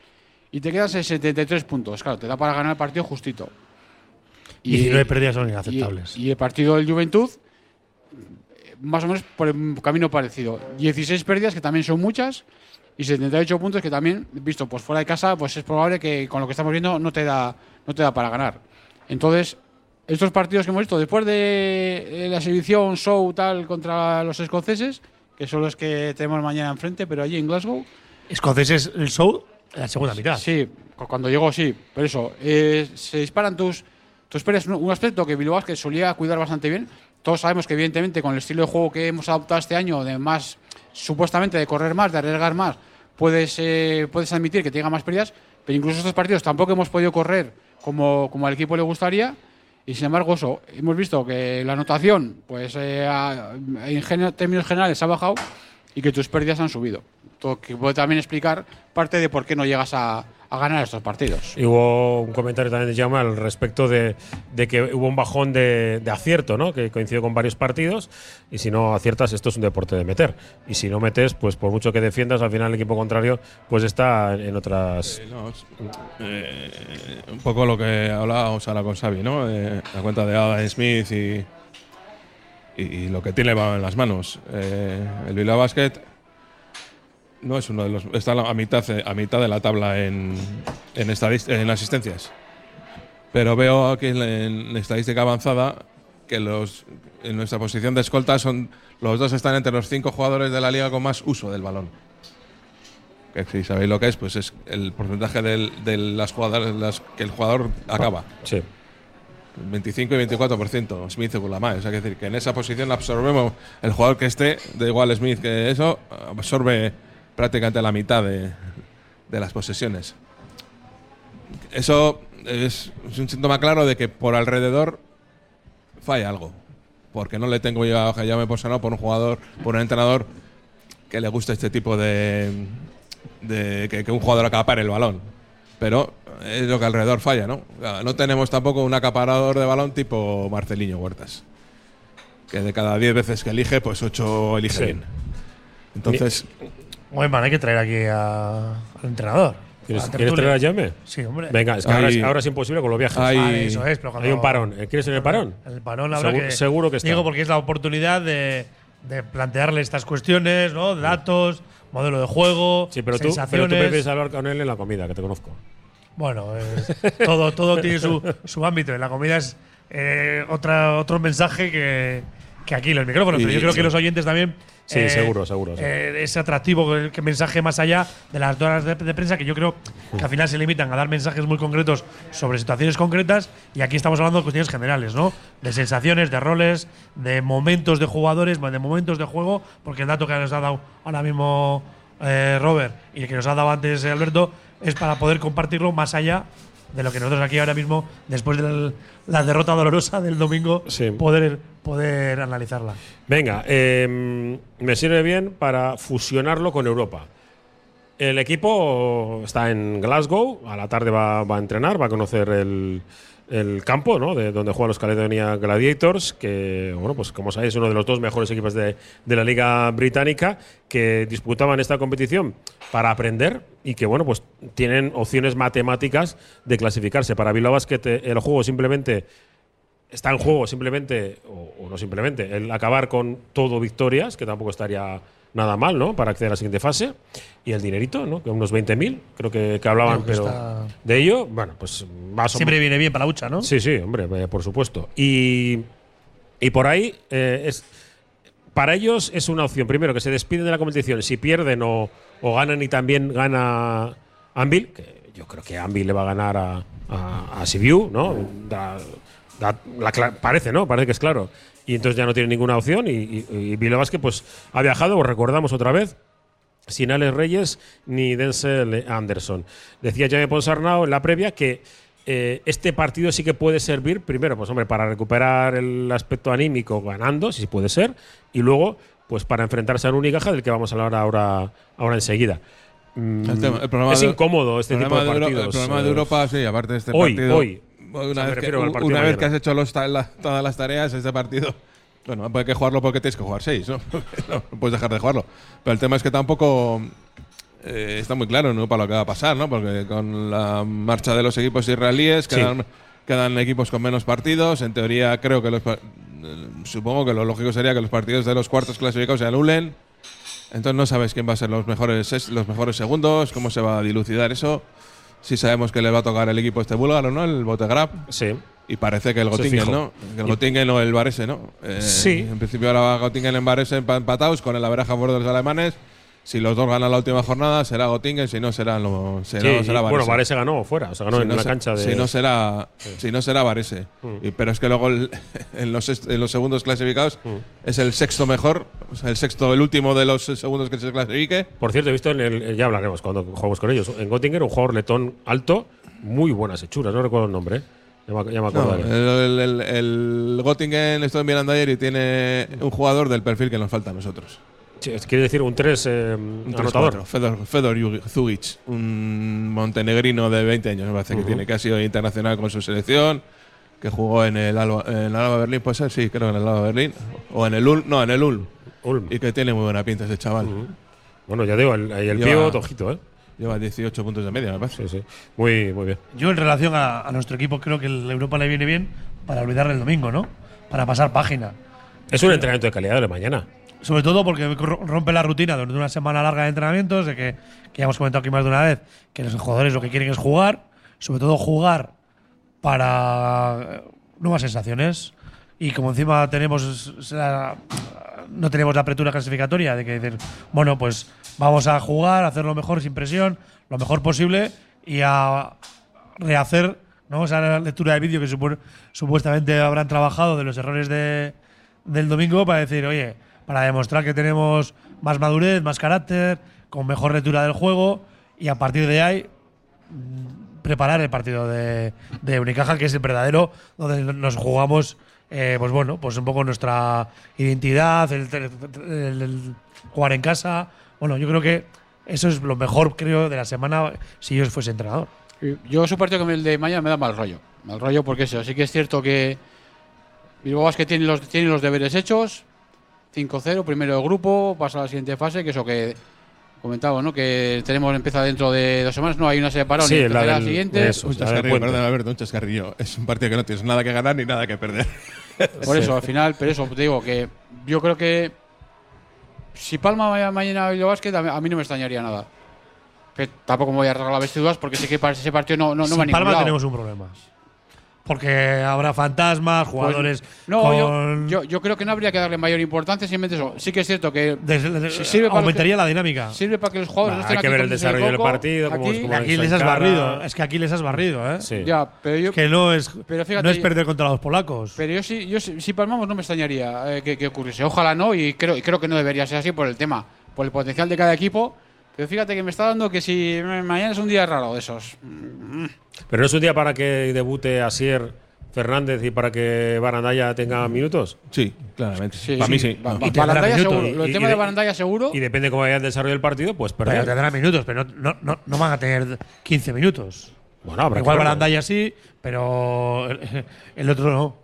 y te quedas en 73 puntos. Claro, te da para ganar el partido justito. 19 pérdidas son inaceptables. Y, y el partido del Juventud, más o menos por el camino parecido. 16 pérdidas, que también son muchas, y 78 puntos, que también, visto pues fuera de casa, pues es probable que con lo que estamos viendo no te da, no te da para ganar. Entonces, estos partidos que hemos visto, después de eh, la exhibición show tal contra los escoceses, que son los que tenemos mañana enfrente, pero allí en Glasgow, Escoceses, el show, en la segunda mitad. Sí, cu- cuando llegó sí, pero eso, eh, se disparan tus, tus pérdidas. Un aspecto que Bilbao que solía cuidar bastante bien. Todos sabemos que evidentemente con el estilo de juego que hemos adoptado este año, de supuestamente de correr más, de arriesgar más, puedes, eh, puedes admitir que tenga más pérdidas, pero incluso estos partidos tampoco hemos podido correr como, como al equipo le gustaría. Y sin embargo, eso, hemos visto que la anotación, pues eh, en términos generales ha bajado y que tus pérdidas han subido. Todo puede también explicar parte de por qué no llegas a, a ganar estos partidos. Y hubo un comentario también de Jaume al respecto de, de que hubo un bajón de, de acierto, ¿no? Que coincidió con varios partidos. Y si no aciertas, esto es un deporte de meter. Y si no metes, pues por mucho que defiendas, al final el equipo contrario pues está en otras. No, es- eh, un poco lo que hablábamos ahora con Xavi, ¿no? Eh, la cuenta de Adam Smith y, y, y lo que tiene en las manos. Eh, el Bilbao Basket no es uno de los. Está a mitad, a mitad de la tabla en, en, en asistencias. Pero veo aquí en, en estadística avanzada que los en nuestra posición de escolta son los dos están entre los cinco jugadores de la liga con más uso del balón. Que si sabéis lo que es, pues es el porcentaje del- de las jugadoras las que el jugador acaba. Sí. 25 y 24%, Smith y Gulamá. O sea, que decir que en esa posición absorbemos el jugador que esté, da igual Smith que eso, absorbe prácticamente la mitad de, de las posesiones. Eso es, es un síntoma claro de que por alrededor falla algo. Porque no le tengo yo a Jayame Posano por un jugador, por un entrenador que le gusta este tipo de. de que, que un jugador acapare el balón. Pero es lo que alrededor falla, ¿no? No tenemos tampoco un acaparador de balón tipo Marceliño Huertas. Que de cada 10 veces que elige, pues 8 elige Sí. bien. Entonces, Muy mal, hay que traer aquí a- al entrenador. ¿Quieres, A la ¿quieres tertulia. traer a Jaime? Sí, hombre. Venga, es que ahora, es, ahora es imposible con los viajes. hay- Vale, eso es, pero cuando- Hay un parón. ¿Eh, ¿Quieres en el parón? El parón habrá Seguro- que. seguro que está. Digo, porque es la oportunidad de, de plantearle estas cuestiones, ¿no? Datos, modelo de juego, Sí, pero tú, pero tú prefieres hablar con él en la comida, que te conozco. Bueno, es- todo, todo tiene su, su ámbito. Y la comida es eh, otra, otro mensaje que, que aquí los micrófonos. Pero yo creo que los oyentes también. Sí, seguro, seguro, sí. eh, es atractivo que mensaje más allá de las horas de, de prensa, que yo creo que al final se limitan a dar mensajes muy concretos sobre situaciones concretas. Y aquí estamos hablando de cuestiones generales, ¿no? De sensaciones, de roles, de momentos de jugadores, de momentos de juego. Porque el dato que nos ha dado ahora mismo eh, Robert y el que nos ha dado antes eh, Alberto es para poder compartirlo más allá de lo que nosotros aquí ahora mismo, después de la derrota dolorosa del domingo, Sí. poder, poder analizarla. Venga, eh, me sirve bien para fusionarlo con Europa. El equipo está en Glasgow, a la tarde va, va a entrenar, va a conocer el, el campo ¿no? de donde juegan los Caledonia Gladiators, que, bueno, pues como sabéis, es uno de los dos mejores equipos de, de la Liga Británica que disputaban esta competición para aprender y que, bueno, pues tienen opciones matemáticas de clasificarse. Para Bilbao Basket, eh, el juego simplemente está en juego simplemente, o, o no simplemente, el acabar con todo victorias, que tampoco estaría nada mal, ¿no? Para acceder a la siguiente fase. Y el dinerito, ¿no? Que unos 20.000, creo que, que hablaban, Creo que pero está- de ello, bueno, pues más o Siempre viene bien para la hucha, ¿no? Sí, sí, hombre, eh, por supuesto. Y, y por ahí eh, es. Para ellos es una opción, primero, que se despiden de la competición. Si pierden o, o ganan y también gana Anvil, que yo creo que Anvil le va a ganar a, a, a Sibiu, ¿no? Da- da- la cla- parece, ¿no? Parece que es claro. Y entonces ya no tiene ninguna opción. Y, y, y Bilbao Basket, pues ha viajado, os recordamos otra vez, sin Alex Reyes ni Denzel Anderson. Decía Jaime Ponsarnau en la previa que eh, este partido sí que puede servir, primero, pues hombre, para recuperar el aspecto anímico ganando, si puede ser, y luego, pues para enfrentarse a un Unicaja del que vamos a hablar ahora, ahora enseguida. Mm, El tema- el problema es de- incómodo este tipo de partidos. El problema de Europa, sí, aparte de este hoy, partido. hoy. Una, O sea, me vez, que, una vez que has hecho los la- todas las tareas, este partido. Bueno, hay que jugarlo porque tienes que jugar seis, ¿no? no, no puedes dejar de jugarlo. Pero el tema es que tampoco eh, está muy claro ¿no? para lo que va a pasar, ¿no? Porque con la marcha de los equipos israelíes Sí. quedan, quedan equipos con menos partidos. En teoría, creo que los. eh, Supongo que lo lógico sería que los partidos de los cuartos clasificados se anulen. Entonces no sabes quién va a ser los mejores, los mejores segundos, cómo se va a dilucidar eso. Sí sabemos que le va a tocar el equipo este búlgaro, ¿no? El Botegrap. Sí. Y parece que el Göttingen. ¿no? Que el Göttingen o el Varese, ¿no? Eh, Sí. En principio ahora Göttingen en Varese empa- empatados con el averaje a favor de los alemanes. Si los dos ganan la última jornada, será Göttingen, si no será, lo, será, Sí, será Varese. bueno, Varese ganó fuera, o sea, ganó Si en no una se- cancha de. Si no será, si no será Varese. Mm. Y- pero es que luego el- en, los, en los segundos clasificados Mm. es el sexto mejor, o sea, el sexto, el último de los segundos que se clasifique. Por cierto, he visto en el. Ya hablaremos cuando jugamos con ellos. En Göttingen, un jugador letón alto, muy buenas hechuras, no recuerdo el nombre. ¿eh? Ya me, ya me No, el, el, el Göttingen estoy mirando ayer y tiene un jugador del perfil que nos falta a nosotros. Quiere decir un 3 Un anotador. 3-4, Fedor, Fedor Zugic, un montenegrino de 20 años, me parece que tiene, que ha sido internacional con su selección, que jugó en el Alba, en el Alba Berlín, puede ser, sí, creo que en el Alba Berlín, o en el Ulm, no, en el Ulm, Ulm. y que tiene muy buena pinta ese chaval. Bueno, ya digo, el, el Lleva- pívot, ojito, ¿eh? Lleva 18 puntos de media, me parece. Sí, sí. Muy, muy bien. Yo, en relación a, a nuestro equipo, creo que el Europa le viene bien para olvidar el domingo, ¿no? Para pasar página. Es un entrenamiento de calidad de mañana. Sobre todo porque ro- rompe la rutina durante una semana larga de entrenamientos, de que, que ya hemos comentado aquí más de una vez, que los jugadores lo que quieren es jugar, sobre todo jugar para eh, nuevas sensaciones. Y como encima tenemos la- no tenemos la apertura clasificatoria de que decir, bueno, pues vamos a jugar, a hacer lo mejor sin presión, lo mejor posible y a rehacer ¿no? esa lectura de vídeo que supu- supuestamente habrán trabajado de los errores de, del domingo para decir, oye, para demostrar que tenemos más madurez, más carácter, con mejor lectura del juego y a partir de ahí mm, preparar el partido de, de Unicaja, que es el verdadero, donde nos jugamos, eh, pues bueno, pues un poco nuestra identidad, el, el- el jugar en casa. Bueno, yo creo que eso es lo mejor, creo, de la semana si yo fuese entrenador. Yo su partido con el de mañana me da mal rollo. Mal rollo porque eso, sí que es cierto que Bilbao Basket tiene los, tiene los deberes hechos, 5-0, primero de grupo, pasa a la siguiente fase, que eso que comentaba, ¿no? Que tenemos empieza dentro de dos semanas, no hay una separada Sí, ni la del- siguiente. eso, Un chascarrillo, perdón, Alberto, un chascarrillo. Es un partido que no tienes nada que ganar ni nada que perder. Por eso, al final, pero eso, te digo que yo creo que si Palma ma- mañana Bilbao Basket, a mí, a mí no me extrañaría nada. Que tampoco me voy a regalar vestiduras porque sé que para ese partido no, no, no a ningún Palma lado. tenemos un problema. Porque habrá fantasmas, jugadores Pues, no, con- yo, yo, yo creo que no habría que darle mayor importancia, simplemente eso. Sí que es cierto que Desde- desde- si sirve para aumentaría que- la dinámica. Sirve para que los jugadores Bah, no estén hay que aquí ver el desarrollo del partido, aquí- cómo- Aquí les has barrido. Es que aquí les has barrido, ¿eh? Sí. Ya, pero yo, Que no es, Pero fíjate, no es perder contra los polacos. pero yo sí, yo sí- si palmamos no me extrañaría eh, que, que ocurriese. Ojalá no, y creo, y creo que no debería ser así por el tema, por el potencial de cada equipo. Pero fíjate que me está dando que si mañana es un día raro de esos. Mm, Pero no es un día para que debute Asier Fernández y para que Barandaya tenga minutos. Sí, claramente. Sí, Para mí sí. Ba- ba- Y tendrá Barandaya minutos. seguro. Lo Y- el y tema de- de Barandaya seguro. Y depende cómo vaya el desarrollo del partido, pues Pero perder. tendrán minutos, pero no, no, no, no van a tener 15 minutos. Bueno, habrá Igual. Barandaya sí, pero el, el otro no.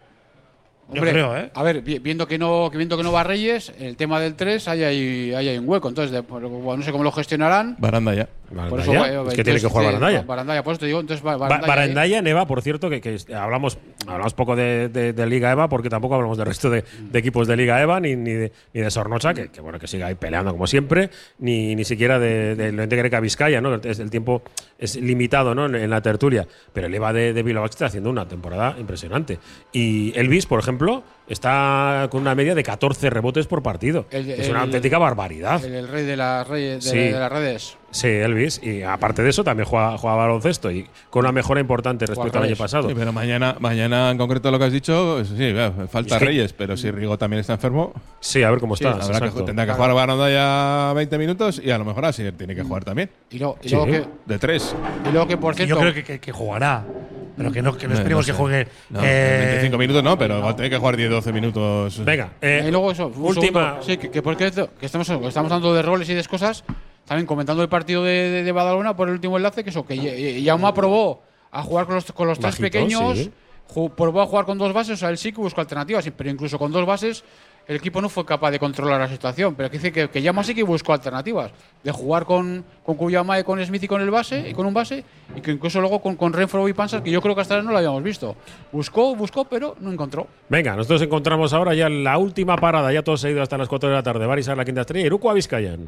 Yo Hombre, creo, ¿eh? A ver, vi- viendo que no que viendo que no va Reyes, el tema del 3 ahí hay, ahí hay un hueco. Entonces, de- por- bueno, no sé cómo lo gestionarán. Baranda ya. Por eso, Barandaya. eh, es que tiene que jugar Barandaya. eh, Barandaya, por eso te digo. Entonces, ba- Ba- Barandaya, Neva, por cierto, que, que hablamos, hablamos poco de, de- de Liga EVA, porque tampoco hablamos del resto de, de equipos de Liga EVA, ni, ni, de, ni de Sornocha, que, que bueno, que sigue ahí peleando como siempre, ni, ni siquiera de, de lo que Vizcaya, ¿no? Es- El tiempo es limitado ¿no? en, en la tertulia. Pero el EVA de, de Bilbao está haciendo una temporada impresionante. Y Elvis, por ejemplo, está con una media de 14 rebotes por partido. El- es una auténtica barbaridad. El, el rey de las, reyes, de, Sí. de las redes. Sí, Elvis. Y aparte de eso, también juega, juega baloncesto y con una mejora importante respecto al año pasado. Sí, pero mañana, mañana en concreto lo que has dicho, sí, claro, falta Es que- Reyes, pero si Rigo también está enfermo, Sí, a ver cómo Sí, está. habrá que, tendrá que jugar Baranda ya 20 minutos y a lo mejor así tiene que jugar también. Y luego, y Sí. luego que, De tres. y luego que, por cierto. yo creo que, que- que jugará. Pero que no, que no esperemos no sé. que juegue. No, eh, 25 minutos no, pero igual tiene que jugar 10-12 minutos. Venga, eh, y luego eso, última. segundo. Sí, que, que porque esto- que estamos, estamos dando de roles y de cosas. También comentando el partido de, de, de Badalona por el último enlace, que eso, que Ye- Jaume probó a jugar con los, con los tres Bajito, pequeños. sí. Probó a jugar con dos bases, o sea, él sí que buscó alternativas, pero incluso con dos bases el equipo no fue capaz de controlar la situación. Pero dice que, que Yama sí que buscó alternativas, de jugar con, con Kuyama y con Smith y con el base, y con un base, y que incluso luego con, con Renfro y Pansas, que yo creo que hasta ahora no lo habíamos visto. Buscó, buscó, pero no encontró. Venga, nosotros encontramos ahora ya la última parada. Ya todos se han ido hasta las 4 de la tarde. Barisar la quinta estrella. Iruko a Vizcayan.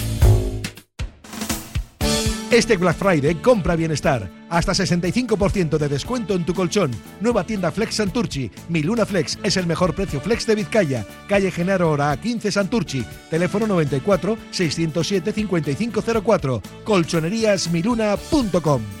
Este Black Friday compra bienestar. Hasta 65% de descuento en tu colchón. Nueva tienda Flex Santurchi. Miluna Flex es el mejor precio Flex de Vizcaya. Calle Genaro Hora 15 Santurchi. Teléfono 94 607 5504. Colchoneríasmiluna.com.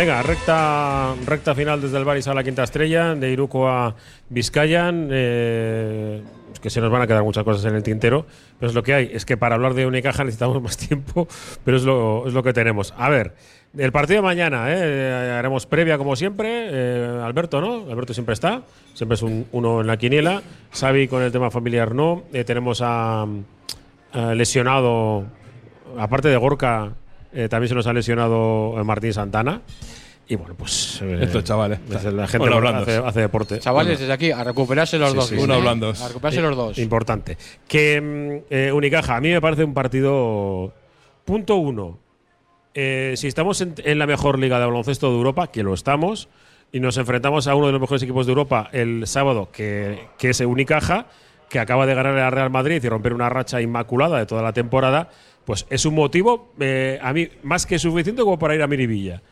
Venga, recta, recta final desde el Baris a la quinta estrella, de Iruko a Vizcayan. eh, es que se nos van a quedar muchas cosas en el tintero, pero es lo que hay. Es que para hablar de Unicaja necesitamos más tiempo, pero es lo, es lo que tenemos. A ver, el partido de mañana, eh, haremos previa como siempre. eh, Alberto, ¿no? Alberto siempre está, siempre es un, uno en la quiniela. Xavi con el tema familiar no. Tenemos a lesionado, aparte de Gorka, eh, también se nos ha lesionado eh, Martín Santana. Y bueno, pues. eh, Estos chavales. desde La gente hace, hace deporte. Chavales, Bueno. desde aquí, a recuperarse los Sí, dos. sí, bien, sí. ¿eh? blandos. A recuperarse los dos. Importante. Que mm, eh, Unicaja, a mí me parece un partido. Punto uno. Eh, si estamos en, en la mejor liga de baloncesto de Europa, que lo estamos, y nos enfrentamos a uno de los mejores equipos de Europa el sábado, que, que es Unicaja, que acaba de ganar a Real Madrid y romper una racha inmaculada de toda la temporada, pues es un motivo, eh, a mí, más que suficiente como para ir a Miribilla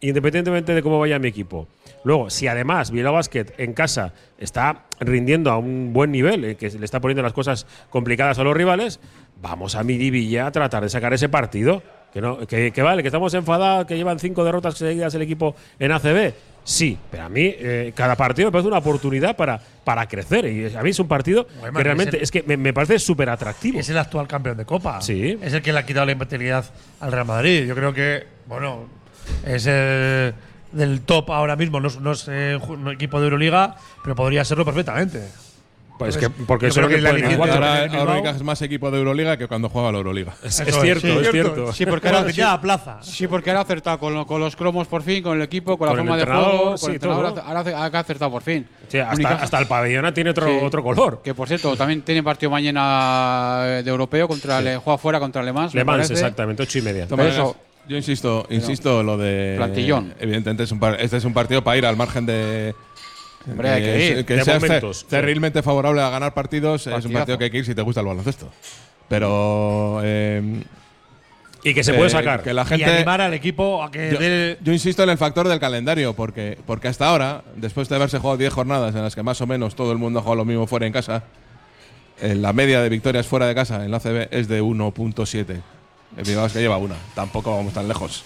independientemente de cómo vaya mi equipo. Luego, si además Bilbao Basket en casa está rindiendo a un buen nivel, eh, que le está poniendo las cosas complicadas a los rivales, vamos a Miribilla a tratar de sacar ese partido. Que, no, que, que vale, que estamos enfadados, que llevan cinco derrotas seguidas el equipo en ACB. Sí, pero a mí eh, cada partido me parece una oportunidad para, para crecer. Y a mí es un partido que realmente es el- es que me, me parece súper atractivo. Es el actual campeón de Copa. Sí. Es el que le ha quitado la invertibilidad al Real Madrid. Yo creo que, bueno, es el del top ahora mismo. No es, no es, eh, un equipo de Euroliga, pero podría serlo perfectamente. Pues es que- porque eso es lo que ponen del Ahora, ahora Unicaja es más equipo de Euroliga que cuando juega la Euroliga. Es, cierto, sí, es cierto. Sí, porque ahora, que ya a plaza. sí, porque ahora ha acertado con, lo- con los cromos por fin, con el equipo, con, Con la forma de juego, con sí, el entrenador, todo. ahora ha acertado por fin. Sí, hasta, hasta el pabellón tiene otro, Sí. otro color. Que por cierto, también tiene partido mañana eh, de europeo contra le juega fuera contra Le Mans. Le Mans, parece. exactamente, ocho y media. Eso- yo insisto, insisto lo de. Plantillón. Evidentemente, es un par- este es un partido para ir al margen de. Hombre, hay que de- ir. que De sea momentos, ce- terriblemente favorable a ganar partidos. Es un partido que hay que ir si te gusta el baloncesto. Pero. eh, Y que se eh, puede sacar. Que la y gente. animar al equipo a que Yo, dé. yo insisto en el factor del calendario, porque, porque hasta ahora, después de haberse jugado 10 jornadas en las que más o menos todo el mundo ha jugado lo mismo fuera en casa, eh, la media de victorias fuera de casa en la CB es de 1.7. El Bilbao es que lleva una, tampoco vamos tan lejos.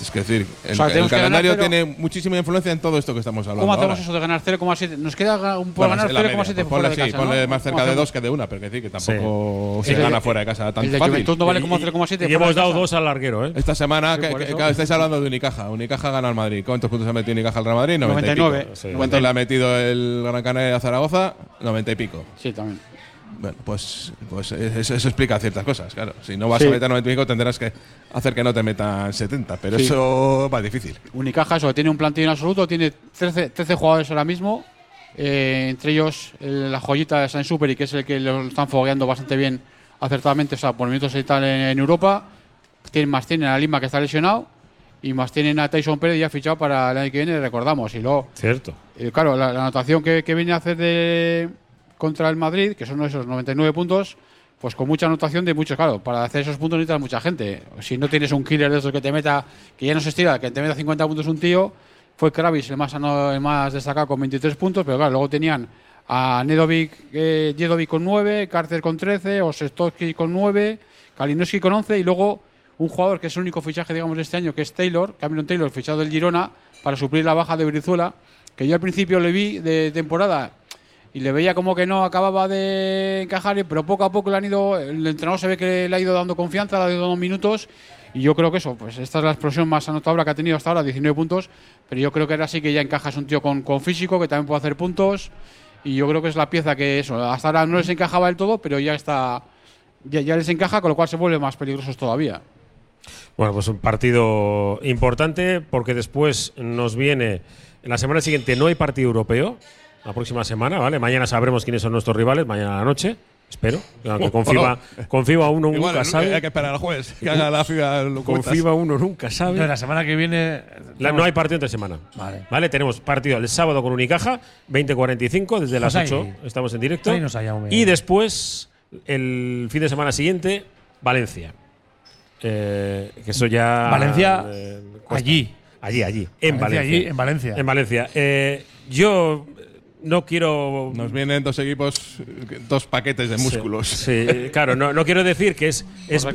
Es que decir, el, O sea, el calendario ganar, tiene muchísima influencia en todo esto que estamos hablando. ¿Cómo hacemos ahora. eso de ganar 0,7? Nos queda un- por Bueno, ganar es la media, 0,7 pues fuera ponle, de sí, casa. ponle ¿no? más cerca ¿Cómo de hacemos? 2 que de una, pero que decir que tampoco El se de- gana fuera de casa tan El de fácil. No vale Y- como y- 0,7 y fuera hemos de dado casa. dos al larguero, ¿eh? Esta semana, Sí, que, que- estáis hablando de Unicaja. Unicaja gana al Madrid. ¿Cuántos puntos ha metido Unicaja al Real Madrid? 90 y pico. 99. Sí. ¿Cuántos le ha metido el Gran Canaria a Zaragoza? 90 y pico. Sí, también. Bueno, pues, pues eso, eso explica ciertas cosas, claro. Si no vas Sí. a meter 90 y pico, tendrás que hacer que no te metan 70, pero Sí. eso va difícil. Unicaja, eso, tiene un plantillo en absoluto, tiene 13, 13 jugadores ahora mismo, eh, entre ellos el- la joyita de San Super y que es el que lo están fogueando bastante bien acertadamente, o sea, por movimientos y tal en, en Europa. Tienen, más tienen a Lima que está lesionado y más tienen a Tyson Pérez ya fichado para el año que viene, recordamos. Y luego, Cierto. eh, claro, la, la anotación que, que viene a hacer de, contra el Madrid, que son esos 99 puntos, pues con mucha anotación de muchos, claro, para hacer esos puntos necesitas mucha gente. Si no tienes un killer de esos que te meta, que ya no se estira, que te meta 50 puntos un tío, fue Kravis el más, destacado con 23 puntos, pero claro, luego tenían a Nedovic, eh, Jedovic con 9, Carter con 13, Osestowski con 9, Kalinowski con 11 y luego un jugador que es el único fichaje, digamos, de este año, que es Taylor, Cameron Taylor, fichado del Girona, para suplir la baja de Brizuela, que yo al principio le vi de temporada y le veía como que no acababa de encajar, pero poco a poco le han ido, el entrenador se ve que le ha ido dando confianza, le ha ido dando minutos y yo creo que eso, pues esta es la explosión más anotadora que ha tenido hasta ahora, 19 puntos, pero yo creo que ahora sí que ya encaja, es un tío con, con físico que también puede hacer puntos y yo creo que es la pieza que eso, hasta ahora no les encajaba del todo, pero ya está, ya, ya les encaja, con lo cual se vuelven más peligrosos todavía. Bueno, pues un partido importante porque después nos viene. En la semana siguiente no hay partido europeo. La próxima semana, ¿vale? Mañana sabremos quiénes son nuestros rivales, mañana a la noche. Espero. Aunque con FIBA, con FIBA uno Igual, nunca sabe. hay que esperar al jueves, que haga la FIBA lo Con cuentas. FIBA uno nunca sabe. la semana que viene. La- no hay partido entre semana. Vale. Tenemos partido el sábado con Unicaja, 20.45, desde las Pues ahí- 8 estamos en directo. ahí nos. Y después, el fin de semana siguiente, Valencia. Eh, que eso ya. Valencia, cuesta. allí. Allí, allí. En Valencia, Valencia. allí, en Valencia. En Valencia. Eh, yo no quiero. Nos vienen dos equipos, dos paquetes de músculos. Sí, sí, claro, no, no quiero decir que es, es,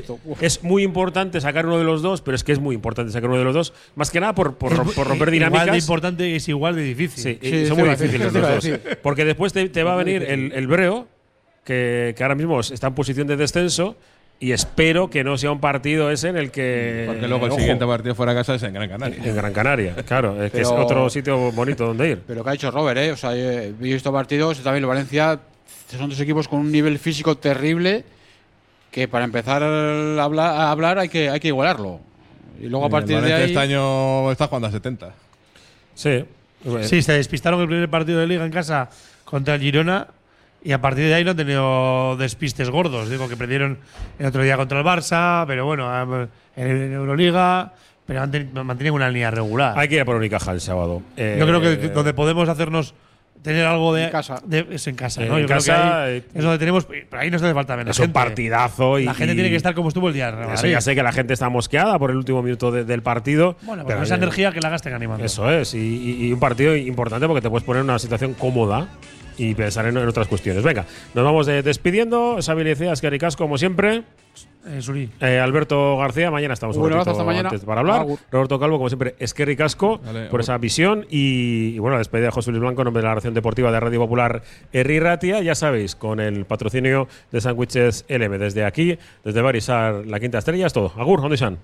es muy importante sacar uno de los dos, pero es que es muy importante sacar uno de los dos, más que nada por, por, por romper dinámicas. Igual de importante es igual de difícil. Sí, y son muy difíciles los dos. Porque después te, te va a venir el, el Breo, que, que ahora mismo está en posición de descenso, y espero que no sea un partido ese en el que. Porque luego el ojo, siguiente partido fuera de casa es en Gran Canaria. En Gran Canaria, claro, es que es Pero- otro sitio bonito donde ir. Pero que ha dicho Robert, ¿eh? O sea, he visto partidos, también el Valencia, son dos equipos con un nivel físico terrible que para empezar a hablar, a hablar hay, que, hay que igualarlo. Y luego a El partir de ahí… este año está jugando a 70. Sí. Sí, se despistaron el primer partido de liga en casa contra el Girona y a partir de ahí no han tenido despistes gordos. Digo que perdieron el otro día contra el Barça, pero bueno, en Euroliga, pero han una línea regular. Hay que ir a por Unicaja el sábado. Eh, Yo creo que donde podemos hacernos tener algo de En casa. de- es en casa, En ¿no? Yo creo casa, que ahí eh, es donde tenemos, pero ahí nos hace falta menos es un gente. partidazo y La gente y- tiene que estar como estuvo el día. Eso Madrid. ya sé que la gente está mosqueada por el último minuto de- del partido. Bueno, pero pero esa eh, energía que la gasten animando. Eso es, y, y- y un partido importante porque te puedes poner en una situación cómoda y pensar en, en otras cuestiones. Venga, nos vamos despidiendo. Xavi Lecea, Esquerri Casco, como siempre. Eh, Suri. Eh, Alberto García, mañana estamos un ratito hasta mañana. antes para hablar. Agur. Roberto Calvo, como siempre, Esquerri Casco por esa visión. Y, y bueno, la despedida de José Luis Blanco en nombre de la Narración Deportiva de Radio Popular Herri Ratia. Ya sabéis, con el patrocinio de Sándwiches LM. Desde aquí, desde Barisar, la Quinta Estrella, es todo. Agur, ¿dónde están?